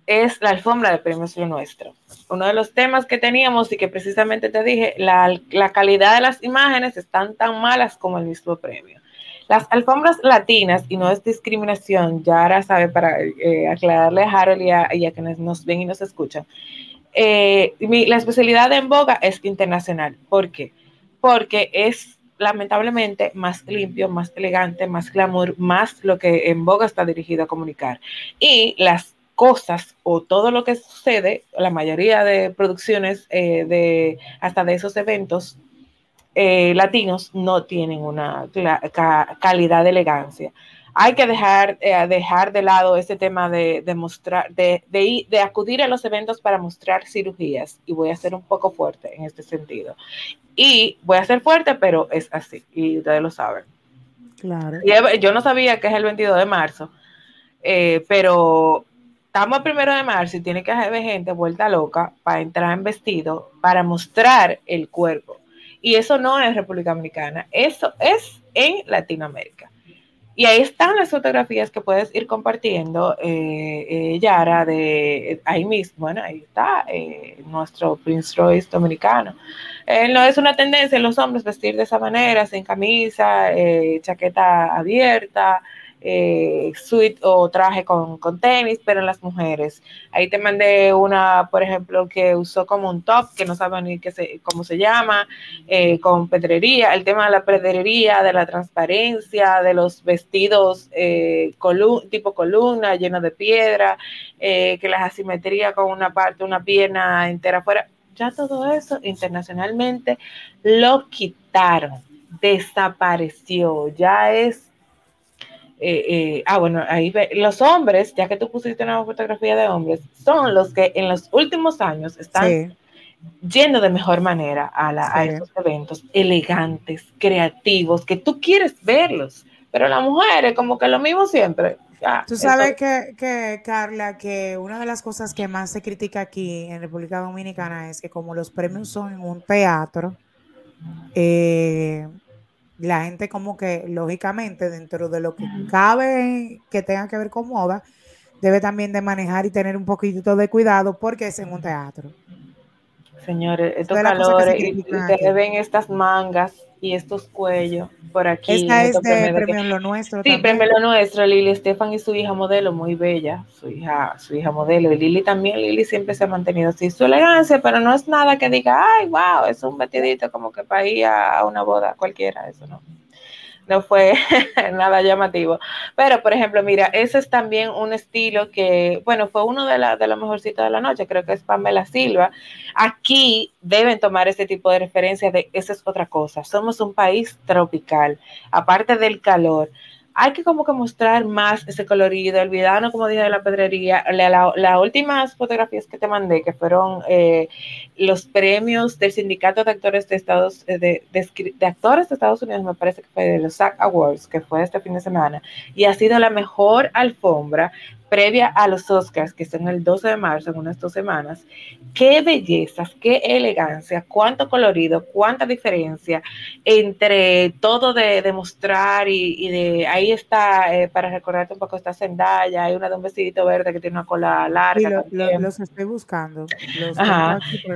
es la alfombra de premios lo nuestro. Uno de los temas que teníamos y que precisamente te dije, la, la calidad de las imágenes están tan malas como el mismo premio. Las alfombras latinas, y no es discriminación, ya ahora sabe, para eh, aclararle a Harold y a, quienes nos ven y nos escuchan, eh, la especialidad En Boga es internacional. ¿Por qué? Porque es lamentablemente más limpio, más elegante, más glamour, más lo que En Boga está dirigido a comunicar. Y las cosas o todo lo que sucede, la mayoría de producciones eh, de hasta de esos eventos eh, latinos no tienen una calidad de elegancia. Hay que dejar, eh, dejar de lado ese tema de, mostrar, de, de, acudir a los eventos para mostrar cirugías. Y voy a ser un poco fuerte en este sentido. Y voy a ser fuerte, pero es así. Y ustedes lo saben. Claro. yo no sabía que es el 22 de marzo, eh, pero estamos el primero de marzo y tiene que haber gente vuelta loca para entrar en vestido, para mostrar el cuerpo. Y eso no es República Dominicana, eso es en Latinoamérica. Y ahí están las fotografías que puedes ir compartiendo, eh, eh, Yara, de ahí mismo, bueno, ahí está eh, nuestro Prince Royce dominicano. no es una tendencia en los hombres vestir de esa manera, sin camisa, chaqueta abierta, eh, suite o traje con, tenis, pero en las mujeres. Ahí te mandé una, por ejemplo, que usó como un top, que no saben ni qué se, cómo se llama, eh, con pedrería, el tema de la pedrería, de la transparencia, de los vestidos eh, tipo columna, lleno de piedra, que las asimetría con una parte, una pierna entera afuera. Ya todo eso internacionalmente lo quitaron, desapareció, ya es eh, eh, ah, bueno, ahí ve, los hombres, ya que tú pusiste una fotografía de hombres, son los que en los últimos años están yendo de mejor manera a, la, a estos eventos elegantes, creativos, que tú quieres verlos, pero las mujeres como que lo mismo siempre. tú sabes que, que, Carla, que una de las cosas que más se critica aquí en República Dominicana es que como los premios son en un teatro, eh, la gente como que lógicamente dentro de lo que cabe que tenga que ver con moda, debe también de manejar y tener un poquito de cuidado porque es en un teatro. Señores, estos calores, y ustedes ven estas mangas y estos cuellos por aquí. Esta es de Premio Lo Nuestro. Sí, Premio Lo Nuestro, Lili Estefan y su hija modelo, muy bella, su hija, su hija modelo. Y Lili también, Lili siempre se ha mantenido así, su elegancia, pero no es nada que diga, ay, wow, es un vestidito como que para ir a una boda cualquiera, eso no no fue [LAUGHS] nada llamativo. Pero, por ejemplo, mira, ese es también un estilo que, bueno, fue uno de, la, de los mejorcitos de la noche, creo que es Pamela Silva. Aquí deben tomar ese tipo de referencia de, esa es otra cosa, somos un país tropical, aparte del calor. hay que como que mostrar más ese colorido, olvidarnos, como dije, de la pedrería. Las últimas fotografías que te mandé, que fueron eh, los premios del Sindicato de Actores de Estados eh, de, de, Actores de Estados Unidos, me parece que fue de los SAG Awards, que fue este fin de semana, y ha sido la mejor alfombra previa a los Oscars, que son el 12 de marzo, en unas dos semanas, qué bellezas, qué elegancia, cuánto colorido, cuánta diferencia entre todo de, demostrar y, de ahí está, eh, para recordarte un poco, esta Zendaya, hay una de un vestidito verde que tiene una cola larga. los estoy buscando.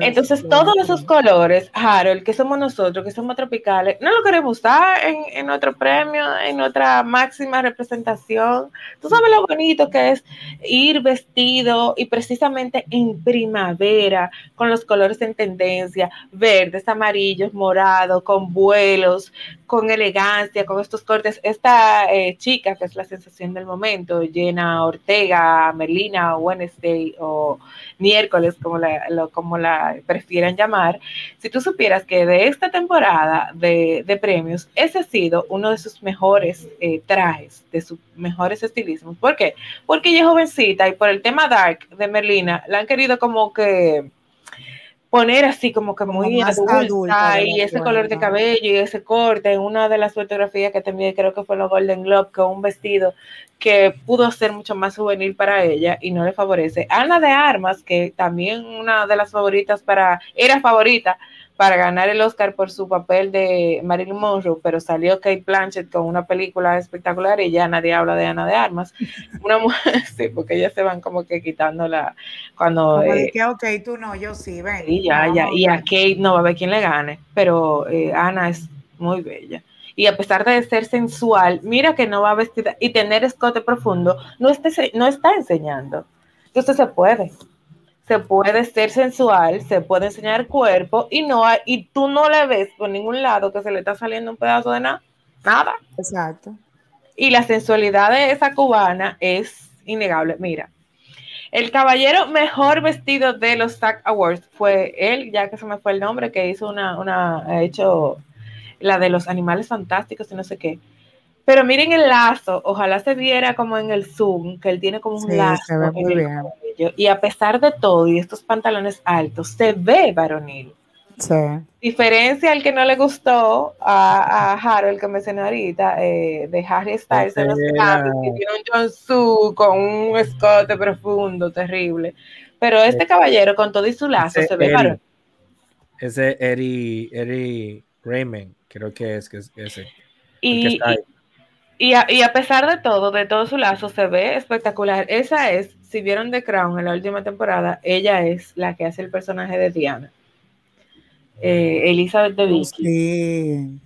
Entonces, todos esos colores, Harold, que somos nosotros, que somos tropicales, no lo queremos usar en, en otro premio, en otra máxima representación. Tú sabes lo bonito que es ir vestido y precisamente en primavera, con los colores en tendencia, verdes, amarillos, morados, con vuelos, con elegancia, con estos cortes. Esta eh, chica, que es la sensación del momento, Jenna Ortega, Merlina, Wednesday o miércoles, como la, como la prefieran llamar, si tú supieras que de esta temporada de, premios, ese ha sido uno de sus mejores eh, trajes, de sus mejores estilismos. ¿Por qué? Porque ella es jovencita y por el tema dark de Merlina, la han querido como que poner así como que muy adulta, y ese color de cabello y ese corte en una de las fotografías que también creo que fue en los Golden Globe con un vestido que pudo ser mucho más juvenil para ella y no le favorece. Ana de Armas, que también una de las favoritas para, era favorita para ganar el Oscar por su papel de Marilyn Monroe, pero salió Kate Blanchett con una película espectacular y ya nadie habla de Ana de Armas. [LAUGHS] Una mujer, [LAUGHS] sí, porque ellas se van como que quitándola cuando... Eh, que, ok, tú no, yo sí, ven. Y ya, ya, y a Kate no va a ver quién le gane, pero eh, Ana es muy bella. Y a pesar de ser sensual, mira que no va vestida y tener escote profundo, no, no está enseñando. Entonces se puede se puede ser sensual, se puede enseñar cuerpo y no hay, y tú no le ves por ningún lado que se le está saliendo un pedazo de nada, nada. Exacto. Y la sensualidad de esa cubana es innegable. Mira, el caballero mejor vestido de los SAG Awards fue él, ya que se me fue el nombre, que hizo una, una, ha hecho la de los animales fantásticos y no sé qué. Pero miren el lazo, ojalá se viera como en el zoom, que él tiene como un lazo. Se ve muy bien. y a pesar de todo y estos pantalones altos, se ve varonil. Sí. Diferencia al que no le gustó a, a Harold, que mencioné ahorita, eh, de Harry Styles en los que tiene un John con un escote profundo, terrible. Pero este caballero, con todo y su lazo, se ve varonil. Ese Eddie, Eddie Raymond, creo que es, que es ese. Y, y a, y a, pesar de todo, de todo su lazo, se ve espectacular. Esa es, si vieron The Crown en la última temporada, ella es la que hace el personaje de Diana. Eh, Elizabeth de Vicky.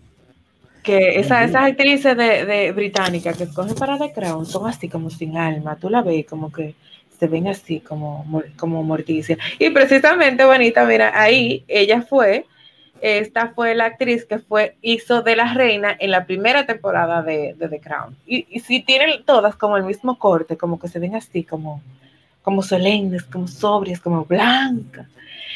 Que esa, esas actrices de, de británicas que escogen para The Crown son así como sin alma. Tú la ves como que se ven así como, como morticia. Y precisamente, bonita, mira, ahí ella fue esta fue la actriz que fue, hizo de la reina en la primera temporada de, The Crown. Y, y si tienen todas como el mismo corte, como que se ven así, como, como solemnes, como sobrias, como blancas.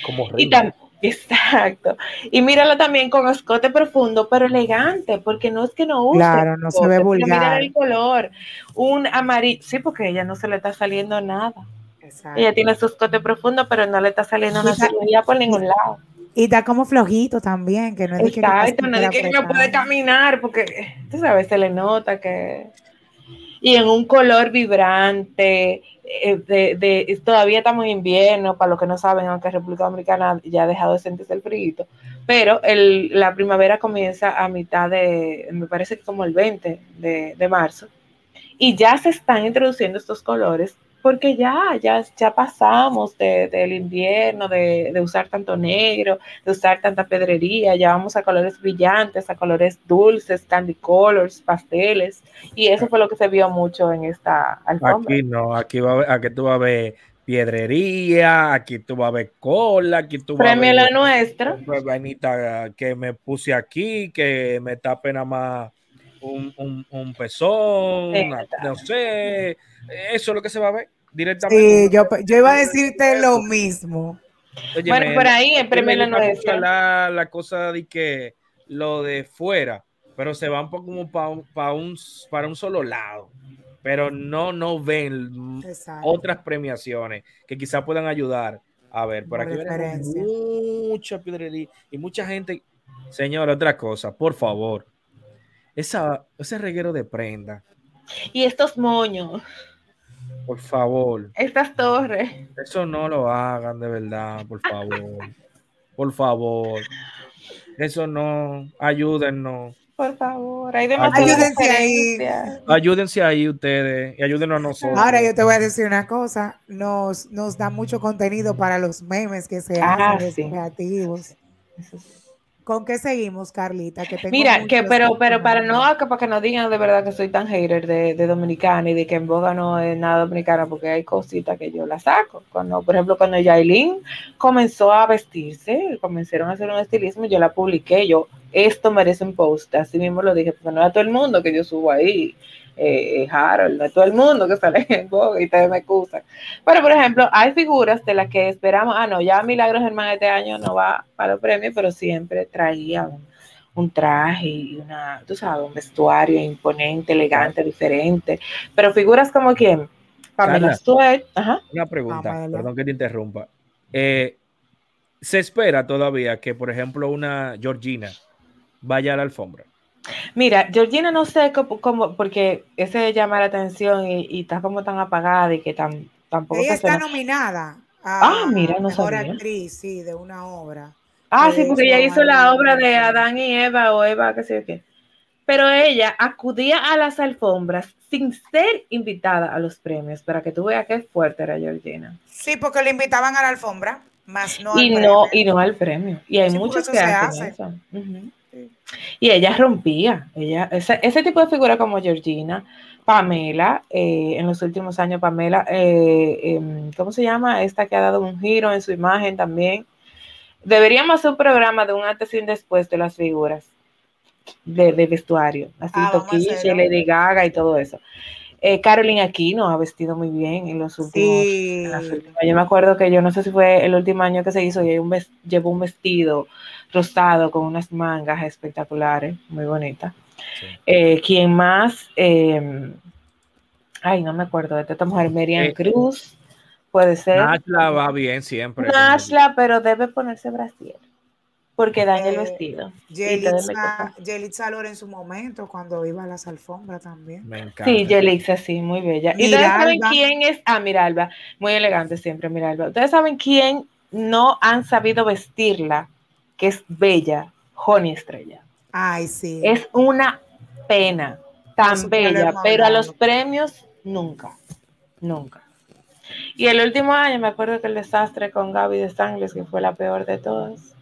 Como reina. Exacto. Y mírala también con escote profundo, pero elegante, porque no es que no use. Claro, no se ve vulgar. Mira el color. Un amarillo. Sí, porque a ella no se le está saliendo nada. Exacto. Ella tiene su escote profundo, pero no le está saliendo nada por ningún lado. Y está como flojito también, que no es de que, no es que no puede caminar, porque tú sabes, se le nota que. Y en un color vibrante, eh, de, de, todavía estamos en invierno, para los que no saben, aunque República Dominicana ya ha dejado de sentirse el frío, pero el, la primavera comienza a mitad de, me parece que como el 20 de, de marzo, y ya se están introduciendo estos colores porque ya, ya, ya pasamos del invierno, de, usar tanto negro, de usar tanta pedrería, ya vamos a colores brillantes, a colores dulces, candy colors, pasteles, y eso fue lo que se vio mucho en esta alfombra. Aquí no, aquí, va, aquí tú vas a ver piedrería, aquí tú vas a ver cola, aquí tú vas a ver... la nuestra. Vainita que me puse aquí, que me tape nada más un, un, pezón, no sé, eso es lo que se va a ver directamente. Sí, yo, yo iba a decirte lo mismo. bueno, por ahí en premio la, la cosa de que lo de fuera, pero se van como para un, un, para un solo lado, pero no, no ven otras premiaciones que quizás puedan ayudar. A ver, por aquí mucha piedrería y mucha gente. Señor, otra cosa, por favor. Esa, ese reguero de prenda. Y estos moños. Por favor. Estas torres. Eso no lo hagan de verdad, por favor. por favor. Eso no. Ayúdennos. Por favor, Ayúdense ahí. Ayúdense ahí ustedes y ayúdenos a nosotros. Ahora yo te voy a decir una cosa, nos, nos da mucho contenido para los memes que se ah, hacen, creativos. ¿Con qué seguimos, Carlita? Que Mira, que pero, pero para no, para que no digan de verdad que soy tan hater de, de Dominicana y de que en boga no es nada dominicana, porque hay cositas que yo la saco. Cuando, por ejemplo, cuando Yailin comenzó a vestirse, comenzaron a hacer un estilismo, yo la publiqué, yo, esto merece un post, así mismo lo dije, porque no era todo el mundo que yo subo ahí eh, Harold, no todo el mundo que sale en Vogue y ustedes me excusan. Pero, por ejemplo, hay figuras de las que esperamos, ah, no, ya Milagros Germán este año no va para los premios, pero siempre traía un, traje y una, tú sabes, un vestuario imponente, elegante, diferente. Pero figuras como quién? Pamela Ajá. Una pregunta, perdón que te interrumpa. Eh, ¿Se espera todavía que, por ejemplo, una Georgina vaya a la alfombra? Mira, Georgina no sé cómo, porque ese llama la atención y, está como tan apagada y que tan, tampoco. Ella está nominada. A ah, mira, no mejor actriz, sí, de una obra. Ah, sí, porque ella hizo la obra de Adán y Eva o Eva, qué sé yo qué. Pero ella acudía a las alfombras sin ser invitada a los premios, para que tú veas qué fuerte era Georgina. Sí, porque le invitaban a la alfombra, más no y no Y no al premio. Y hay muchos que hacen eso. Y ella rompía, ella, ese, ese, tipo de figura como Georgina, Pamela, eh, en los últimos años, Pamela, eh, em, ¿cómo se llama? Esta que ha dado un giro en su imagen también. Deberíamos hacer un programa de un antes y un después de las figuras de, vestuario, así ah, Toquiche, Lady Gaga y todo eso. Eh, Caroline Aquino ha vestido muy bien en los últimos, Yo me acuerdo que yo no sé si fue el último año que se hizo y un llevó un vestido rostado con unas mangas espectaculares, muy bonitas. Eh, ¿Quién más? Em, ay, no me acuerdo de esta mujer, Merian eh, Cruz, puede ser. Nashla va bien siempre. Nashla, pero debe ponerse brasier porque daña el eh, vestido. Yelitza Lore en su momento, cuando iba a las alfombras también. Me encanta. Sí, Yelitza, sí, muy bella. ¿Y ustedes saben quién es? Ah, Miralba, muy elegante siempre, Miralba. ¿Ustedes saben quién no han sabido vestirla? Que es bella, Honey Estrella. Ay, sí. Es una pena, tan bella, pero a los premios nunca, nunca. Y el último año me acuerdo que el desastre con Gaby de Sangles, que fue la peor de todas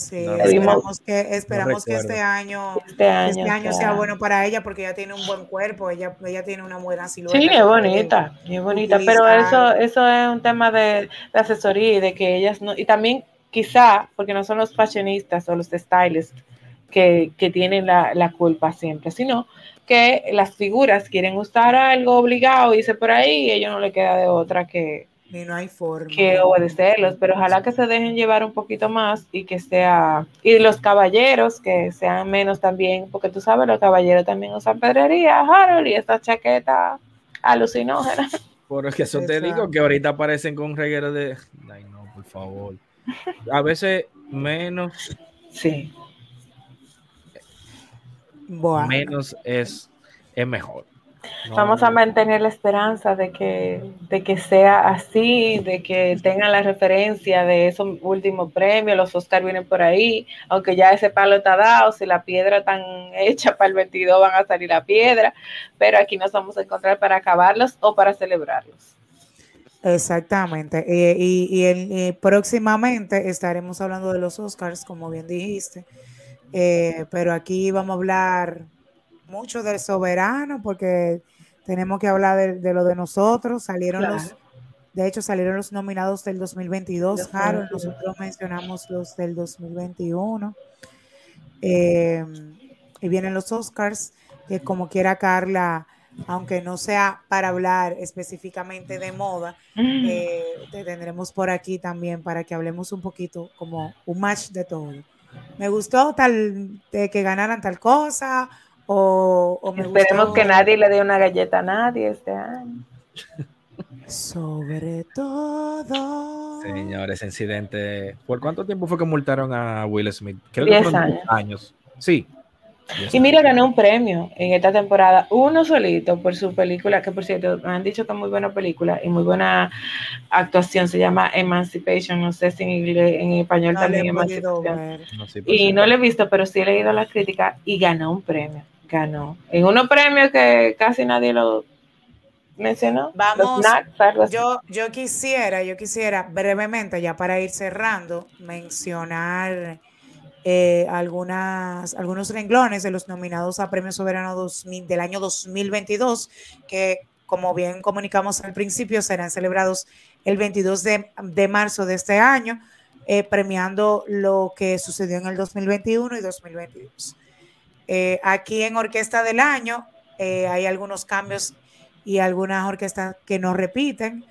Sí, esperamos que, esperamos que este año, este año, este sea bueno para ella porque ella tiene un buen cuerpo, ella, ella tiene una buena silueta. Sí, es bonita, es bonita, pero eso, eso es un tema de, asesoría y de que ellas no, y también quizá, porque no son los fashionistas o los stylists que, que tienen la, la, culpa siempre, sino que las figuras quieren usar algo obligado, y dice por ahí, y a ellos no le queda de otra que, ni no hay forma. Que obedecerlos, pero ojalá que se dejen llevar un poquito más y que sea, y los caballeros que sean menos también, porque tú sabes, los caballeros también usan pedrería, Harold, y esta chaqueta alucinógena. Por eso te digo que ahorita aparecen con un reguero de, ay no, por favor. A veces menos. Sí. Menos es, es mejor. Vamos a mantener la esperanza de que, de que sea así, de que tengan la referencia de esos últimos premios, los Oscar vienen por ahí, aunque ya ese palo está dado, si la piedra está [LAUGHS] hecha para el 22 van a salir la piedra, pero aquí nos vamos a encontrar para acabarlos o para celebrarlos. Exactamente. y, y, próximamente estaremos hablando de los Oscars, como bien dijiste, eh, pero aquí vamos a hablar mucho del soberano porque tenemos que hablar de, lo de nosotros. Salieron los, de hecho, salieron los nominados del 2022, nosotros mencionamos los del 2021. Eh, y vienen los Oscars, que como quiera Carla, aunque no sea para hablar específicamente de moda, eh, te tendremos por aquí también para que hablemos un poquito como un match de todo. me gustó tal de que ganaran tal cosa, o, o me Esperemos gustó- que nadie le dé una galleta a nadie este año. Sobre todo. Señor, ese incidente. ¿Por cuánto tiempo fue que multaron a Will Smith? Creo Diez que fueron años. años. Sí. Y mira, ganó un premio en esta temporada, uno solito por su película, que por cierto, me han dicho que es muy buena película y muy buena actuación, se llama Emancipation, no sé si en, inglés, en español No le también Emancipation. No, sí, Y sí. no lo he visto, pero sí he leído la crítica y ganó un premio, ganó. En unos premios que casi nadie lo mencionó. Vamos, los Snacks. Yo, yo quisiera, yo quisiera brevemente, ya para ir cerrando, mencionar eh, algunas, algunos renglones de los nominados a Premio Soberano 2000 del año 2022, que como bien comunicamos al principio, serán celebrados el 22 de, de marzo de este año, eh, premiando lo que sucedió en el 2021 y 2022. Eh, aquí en Orquesta del Año hay algunos cambios y algunas orquestas que no repiten,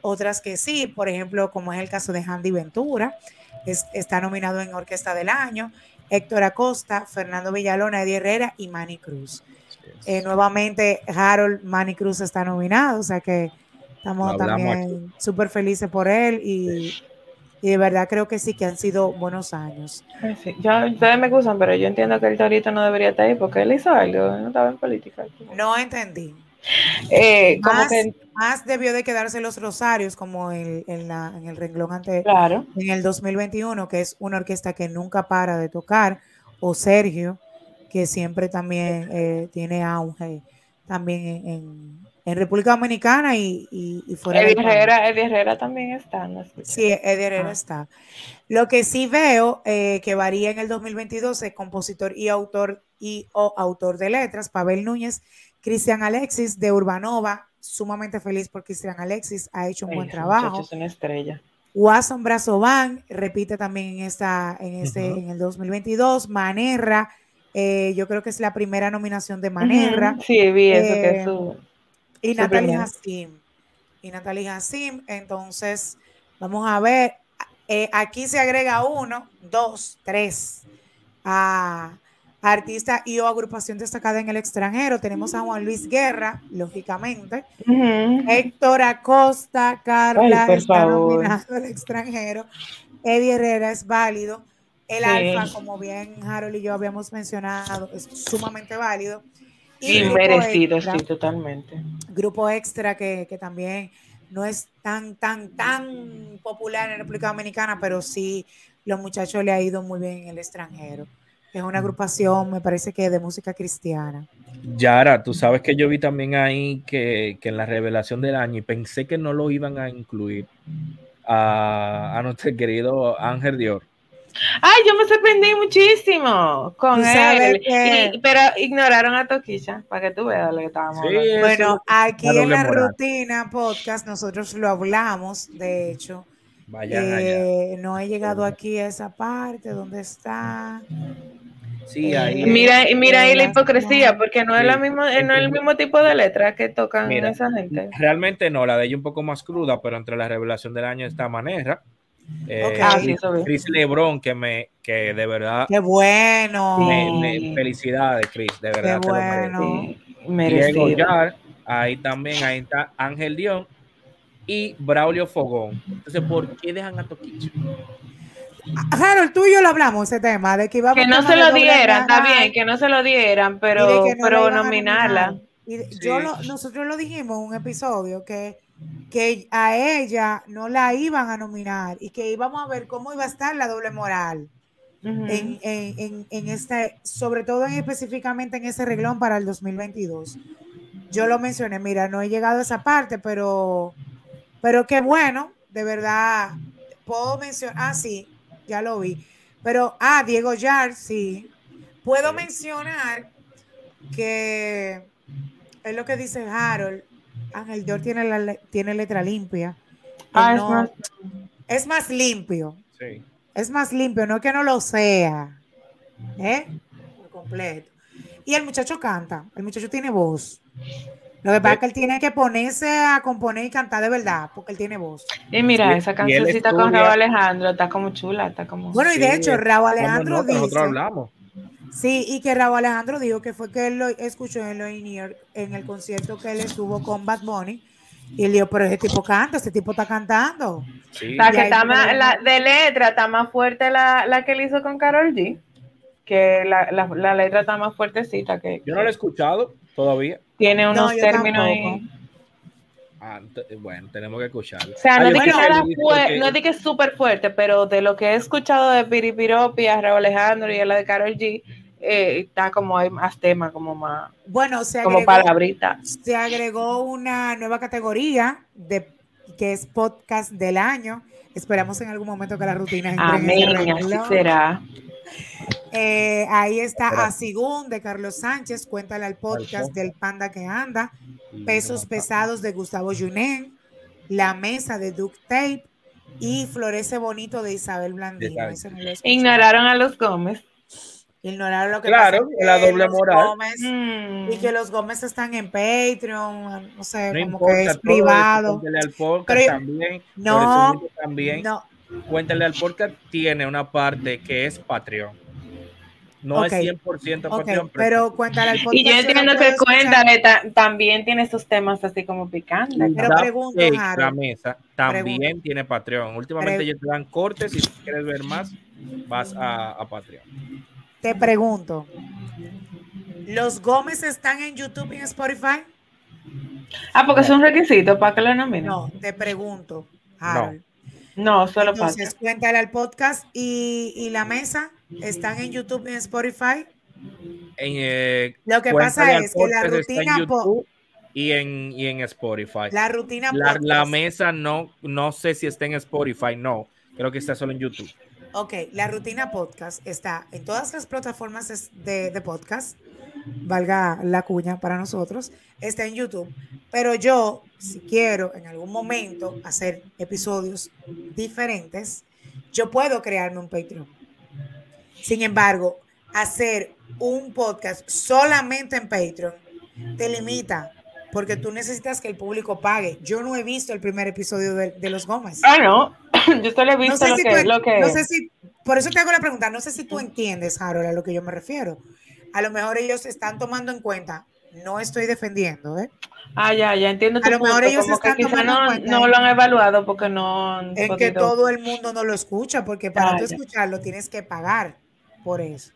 otras que sí, por ejemplo, como es el caso de Handy Ventura, es- está nominado en Orquesta del Año, Héctor Acosta, Fernando Villalona, Eddie Herrera y Manny Cruz. Eh, nuevamente, Harold Manny Cruz está nominado, o sea que estamos también súper felices por él y, y de verdad creo que sí que han sido buenos años. Ay, sí. Yo- ustedes me excusan, pero yo entiendo que el Torito no debería estar ahí porque él hizo algo, no estaba en política. No entendí. Eh, como Más, que, más debió de quedarse los Rosarios como el- en, la, en el renglón anterior. claro, en el 2021, que es una orquesta que nunca para de tocar, o Sergio, que siempre también eh, tiene auge también en, en- en República Dominicana y, y- y fuera Eddie país. Herrera, Eddie Herrera también está. ¿no? Sí, Eddie Herrera Ah. está. Lo que sí veo eh, que varía en el 2022 es compositor y autor y o autor de letras, Pavel Núñez, Cristian Alexis de Urbanova, sumamente feliz por Cristian Alexis, ha hecho un Ay, buen trabajo. Es una estrella. Watson Brazovan repite también en esta en este en el 2022 Manerra eh, yo creo que es la primera nominación de Manerra Sí, vi eso, que Eh, es su... y primero. Hassim y Natalie Hassim entonces vamos a ver eh, aquí se agrega uno dos tres a artista y o agrupación destacada en el extranjero tenemos a Juan Luis Guerra lógicamente Ujú. Héctor Acosta, Carla Ay, está nominado al extranjero. Eddie Herrera es válido. El Sí. Alfa, como bien Harold y yo habíamos mencionado, es sumamente válido. Y merecido, Extra, sí, totalmente. Grupo Extra, que, que también no es tan, tan, tan popular en República Dominicana, pero sí los muchachos le ha ido muy bien en el extranjero. Es una agrupación, me parece que de música cristiana. Yara, tú sabes que yo vi también ahí que, que en la revelación del año y pensé que no lo iban a incluir a, a nuestro [LAUGHS] querido Ángel Dior. Ay, yo me sorprendí muchísimo con él. que- Y- pero ignoraron a Toquilla, para que tú veas lo que estábamos Sí, hablando. Bueno, aquí en la moral. rutina podcast nosotros lo hablamos, de hecho. Allá. Eh, no he llegado aquí a esa parte, ¿dónde está? Sí, eh, ahí. Mira, y mira ahí la Las- hipocresía, porque no es, la misma, eh, no es el mismo tipo de letra que tocan Mira, esa gente. Realmente no, la de ella un poco más cruda, pero entre la revelación del año está Manera. Eh, Ok. Ah, sí. Chris Lebron, que me, que de verdad, ¡Qué bueno! me- Sí. me- felicidades, Chris, de verdad. te lo bueno. Diego. Yar, ahí también, ahí está Ángel Dion y Braulio Fogón. Entonces, ¿por qué dejan a Toquicha? Harold, tú y yo lo hablamos ese tema, de que Que a no tema se lo dieran, está bien, que no se lo dieran, pero, que no pero nominarla. nominar. Y Sí. yo lo- nosotros lo dijimos en un episodio que, que a ella no la iban a nominar y que íbamos a ver cómo iba a estar la doble moral. Ujú. en, en, en, en este, sobre todo en, específicamente en ese reglón para el 2022. Yo lo mencioné, mira, no he llegado a esa parte, pero, pero qué bueno, de verdad, puedo mencionar, ah, sí, ya lo vi, pero, ah, Diego Yar, sí, puedo mencionar que es lo que dice Harold, Ángel Dior tiene, la, tiene letra limpia, Ah, es más- es más limpio, Sí. es más limpio, no que no lo sea. ¿Eh? Completo. Y el muchacho canta, el muchacho tiene voz. Lo que pasa es que él tiene que ponerse a componer y cantar de verdad, porque él tiene voz. Y mira, esa cancioncita con Raúl Alejandro está como chula, está como... Bueno, y de hecho, Raúl ¿Cómo Alejandro no? Dice, hablamos. sí, y que Raúl Alejandro dijo que fue que él lo escuchó en, lo in-ear, en el concierto que él estuvo con Bad Bunny, y él dijo, pero ese tipo canta, ese tipo está cantando. Sí. Y que está más, la, de letra está más fuerte la, la que él hizo con Carol G, que la, la, la letra está más fuertecita, que, Yo no lo he escuchado todavía. tiene No, unos términos ahí. Ah, t- bueno, tenemos que escucharlo. O sea, no Ah, es yo de que creo nada él dice fue, que- no es de que es súper fuerte, pero de lo que he escuchado de Piripiropi, a Raúl Alejandro y a la de Carol G, eh, está como hay más tema, como más, Bueno, se como agregó, palabrita. se agregó una nueva categoría de que es podcast del año. Esperamos en algún momento que la rutina Amén, así será. Eh, ahí está. Asigún de Carlos Sánchez, cuéntale al podcast del Panda que anda, Pesos Pesados de Gustavo Junen, La Mesa de Duct Tape y Florece Bonito de Isabel Blandino. No. Ignoraron a los Gómez. Ignoraron lo que Claro, pasa la doble los moral. Gómez- Mm. y que los Gómez están en Patreon, no sé, No como importa, que es eso, privado. Cuéntale al podcast Pero yo- también. No, también. No, Cuéntale al podcast tiene una parte que es Patreon. No es 100% ok, Patreon, pero cuéntale al podcast. Y yo entiendo que. Cuéntale ta- también tiene estos temas así como picantes. Pero Harold. la mesa también Pregunto. tiene Patreon. Últimamente Pre- ellos te dan cortes y si quieres ver más, vas a, a Patreon. Te pregunto, ¿los Gómez están en YouTube y en Spotify? Ah, porque es un requisito para que lo nominen. No, te pregunto, Harold. No, solo Entonces, falta. cuéntale al podcast y, y la mesa están en YouTube y en Spotify. En, eh, Lo que pasa es que la podcast rutina, y en, y en Spotify. la rutina La, la podcast- mesa no, no sé si está en Spotify, no. Creo que está solo en YouTube. Ok, la rutina podcast está en todas las plataformas de, de podcast, valga la cuña para nosotros, está en YouTube. Pero yo, si quiero en algún momento hacer episodios diferentes, yo puedo crearme un Patreon. Sin embargo, hacer un podcast solamente en Patreon te limita, porque tú necesitas que el público pague. Yo no he visto el primer episodio de, de Los Gómez. Ah, no. [CLEARS THROAT] Yo solo he No visto sé lo, si que, tú- lo que. no sé si, por eso te hago la pregunta, no sé si tú entiendes, Harold, a lo que yo me refiero. A lo mejor ellos están tomando en cuenta, no estoy defendiendo, ¿eh? Ah, ya, ya entiendo tu A lo mejor punto, ellos como que están tomando en no, cuenta no lo han evaluado porque no han En que podido- todo el mundo no lo escucha, porque para Ah, tú ya. escucharlo tienes que pagar por eso.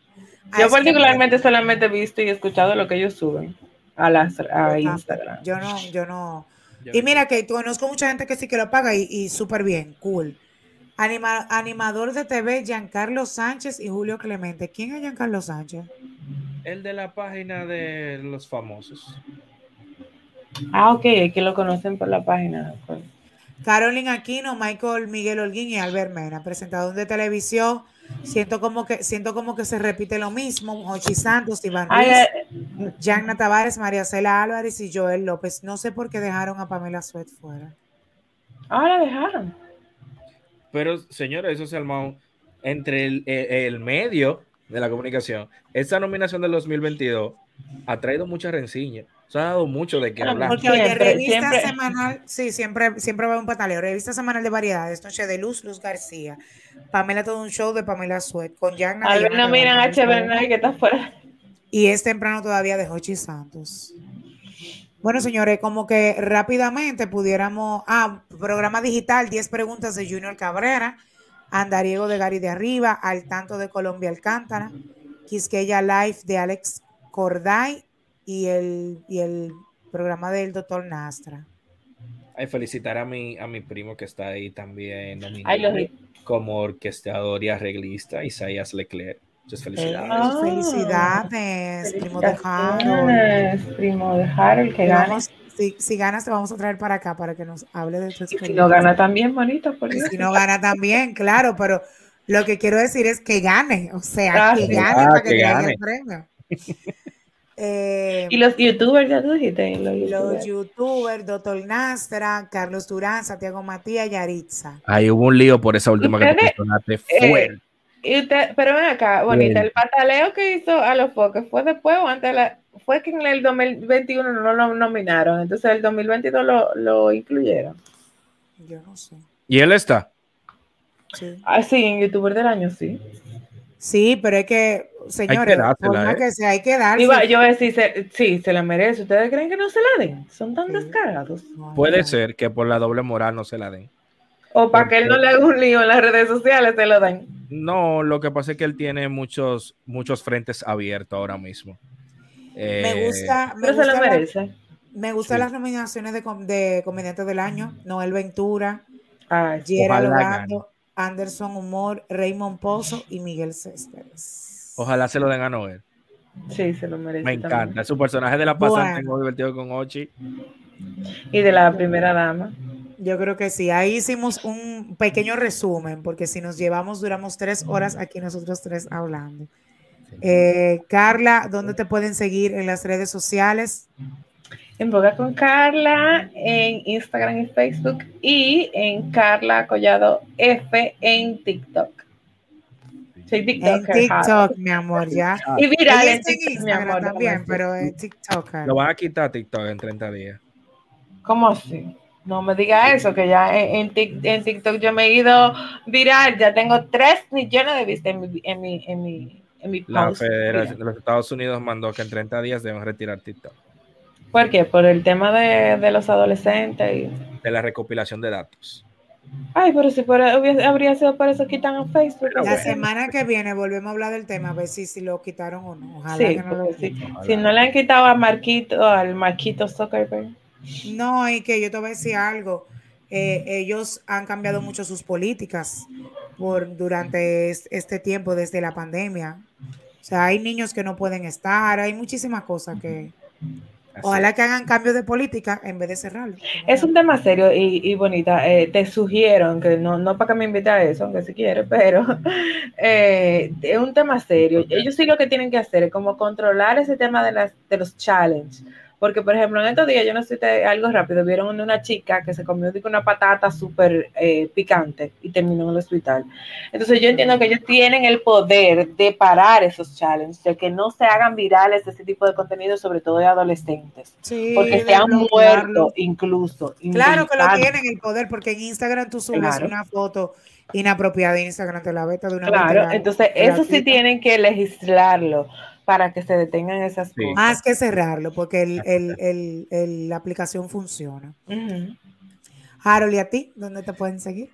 Yo particularmente solamente he visto y escuchado lo que ellos suben a, las, a. Instagram. Yo no, yo no. Y mira que conozco mucha gente que sí que lo paga y, y súper bien, cool. Anima- animador de TV, Giancarlo Sánchez y Julio Clemente. ¿Quién es Giancarlo Sánchez? El de la página de los famosos. Ah, ok, es que lo conocen por la página. pues. Carolyn Aquino, Michael Miguel Holguín y Albert Mena, presentador de televisión. Siento como que siento como que se repite lo mismo. Jochi Santos, Iván Ay, Ruiz, eh, Tavares, María Cela Álvarez y Joel López. No sé por qué dejaron a Pamela Suet fuera. ahora dejaron. Pero, señora, eso se armó entre el, el- el medio de la comunicación. Esta nominación del 2022 ha traído mucha rencilla. Se ha dado mucho de qué hablar. Porque oye, revista siempre. semanal, sí, siempre, siempre va un pataleo. Revista semanal de variedades, Noche de Luz, Luz García. Pamela todo un show de Pamela Suet con Yagna. Al de ver no Yagna miran a Tavares, Bernal que está fuera. Y es temprano todavía de Jochi Santos. Bueno, señores, como que rápidamente pudiéramos. Ah, programa digital, 10 preguntas de Junior Cabrera, Andariego de Gary de Arriba, Al Tanto de Colombia Alcántara, Quisqueya Live de Alex Corday y el, y el programa del doctor Nastra. Ay, felicitar a mi, a mi primo que está ahí también nominado Ay, como orquestador y arreglista, Isaías Leclerc. Muchas felicidades. Ah, felicidades, primo de Harold. Primo de Harold, que vamos- si, si ganas, te vamos a traer para acá para que nos hable de tu Y si experiencia. no gana también, bonito, por Dios. si no gana también, claro, pero lo que quiero decir es que gane, o sea, Ah, que gane Ah, para que, que traiga gane. el premio. [LAUGHS] Eh, Y los youtubers, ya tú dijiste. Los los youtubers. Doctor Nastra, Carlos Durán, Santiago Matías, Yaritza. Ahí hubo un lío por esa última que te mencionaste eh, fuerte. Y usted, pero ven acá, bonita, el pataleo que hizo a los foques fue después o antes de la, fue que en el 2021 no lo nominaron, entonces el 2022 lo, lo incluyeron. Yo no sé. ¿Y él está? Sí. Ah, sí, en youtuber del año, sí. Sí, pero es que, señores, por más ¿eh? que sea, hay que darse. Iba, yo voy a decir, se- sí, se la merece. ¿Ustedes creen que no se la den? Son tan Sí. descarados. No, Puede ser que por la doble moral no se la den. O para que él no le haga un lío en las redes sociales, se lo dan. No, lo que pasa es que él tiene muchos, muchos frentes abiertos ahora mismo. Me Eh, gusta, me Pero se lo gusta, la- me gustan Sí. las nominaciones de, de comediante del año. Noel Ventura, Ay, Gerald Anderson Humor, Raymond Pozo y Miguel Céspedes. Ojalá se lo den a Noel. sí, se lo merece. Me también. encanta. Su personaje de la pasante Bueno. muy divertido con Ochi. Y de la primera dama. Yo creo que sí. Ahí hicimos un pequeño resumen, porque si nos llevamos, duramos tres horas aquí nosotros tres hablando. Eh, Carla, ¿dónde te pueden seguir en las redes sociales? En Boga con Carla, en Instagram y Facebook. Y en Carla Collado F en TikTok. Soy En. TikTok, mi amor, ya. Y viral en en TikTok, mi Instagram amor. también, pero es TikToker. Lo van a quitar TikTok en 30 días. ¿Cómo así? No me diga eso, que ya en, en Tik- en TikTok yo me he ido viral, ya tengo 3 millones de vistas en mi, en mi, en mi, en mi La. Federación de los Estados Unidos mandó que en 30 días deben retirar TikTok ¿Por qué? Por el tema de, de los adolescentes. Y... de la recopilación de datos. Ay, pero si por, hubiese- habría sido por eso quitan a Facebook. Pero La bueno. semana que viene volvemos a hablar del tema, a ver si, si lo quitaron o no. Ojalá Sí, que no lo sí. Si no le han quitado a Marquito, al Marquito Zuckerberg. No, y que yo te voy a decir algo. eh, ellos han cambiado mucho sus políticas por durante es- este tiempo desde la pandemia. O sea, hay niños que no pueden estar, hay muchísimas cosas que Así ojalá que hagan cambios de política en vez de cerrarlo. Es un tema serio y, y bonita. Eh, te sugiero, que no, no para que me invite a eso, aunque si quiere, [LAUGHS] pero eh, es un tema serio. Ellos sí lo que tienen que hacer es como controlar ese tema de, las, de los challenges. Porque, por ejemplo, en estos días, yo no sé si algo rápido, vieron una chica que se comió digo, una patata súper eh, picante y terminó en el hospital. Entonces, yo entiendo que ellos tienen el poder de parar esos challenges, de que no se hagan virales ese tipo de contenido, sobre todo de adolescentes. Sí, Porque se han muerto incluso. Claro que lo tienen el poder, porque en Instagram tú subes Claro. una foto inapropiada de Instagram, te la veta de una Claro, la- entonces eso sí tienen que legislarlo para que se detengan esas Sí. cosas. Más que cerrarlo, porque el, el- el- el- la aplicación funciona. Ujú. Harold, ¿y a ti? ¿Dónde te pueden seguir?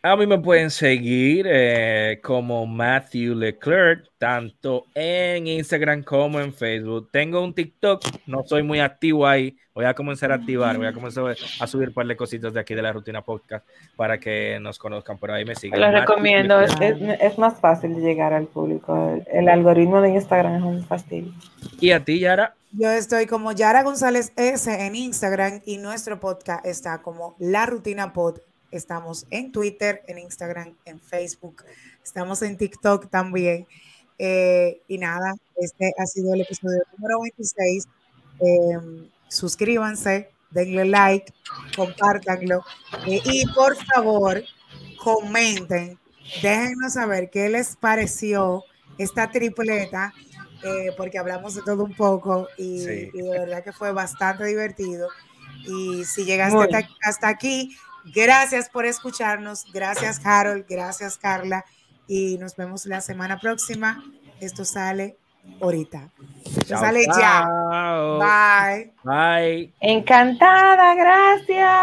A mí me pueden seguir eh, como Matthew Leclerc, tanto en Instagram como en Facebook. Tengo un TikTok, no soy muy activo ahí. Voy a comenzar a activar, voy a comenzar a subir un par de cositas de aquí de la rutina podcast para que nos conozcan. Por ahí me siguen. Lo Matthew recomiendo, es, es- más fácil llegar al público. El, el algoritmo de Instagram es un fastidio. Y a ti, Yara. Yo estoy como Yara González S en Instagram y nuestro podcast está como La Rutina Pod. Estamos en Twitter, en Instagram, en Facebook. Estamos en TikTok también. Eh, y nada, este ha sido el episodio número 26. Eh, suscríbanse, denle like, compártanlo. eh, y por favor, comenten, déjennos saber qué les pareció esta tripleta, eh, porque hablamos de todo un poco y, Sí. y de verdad que fue bastante divertido. Y si llegaste hasta aquí, gracias por escucharnos, gracias Harold, gracias Carla, y nos vemos la semana próxima. Esto sale ahorita. Esto Chao, sale ya. Bye. Bye. Encantada, gracias.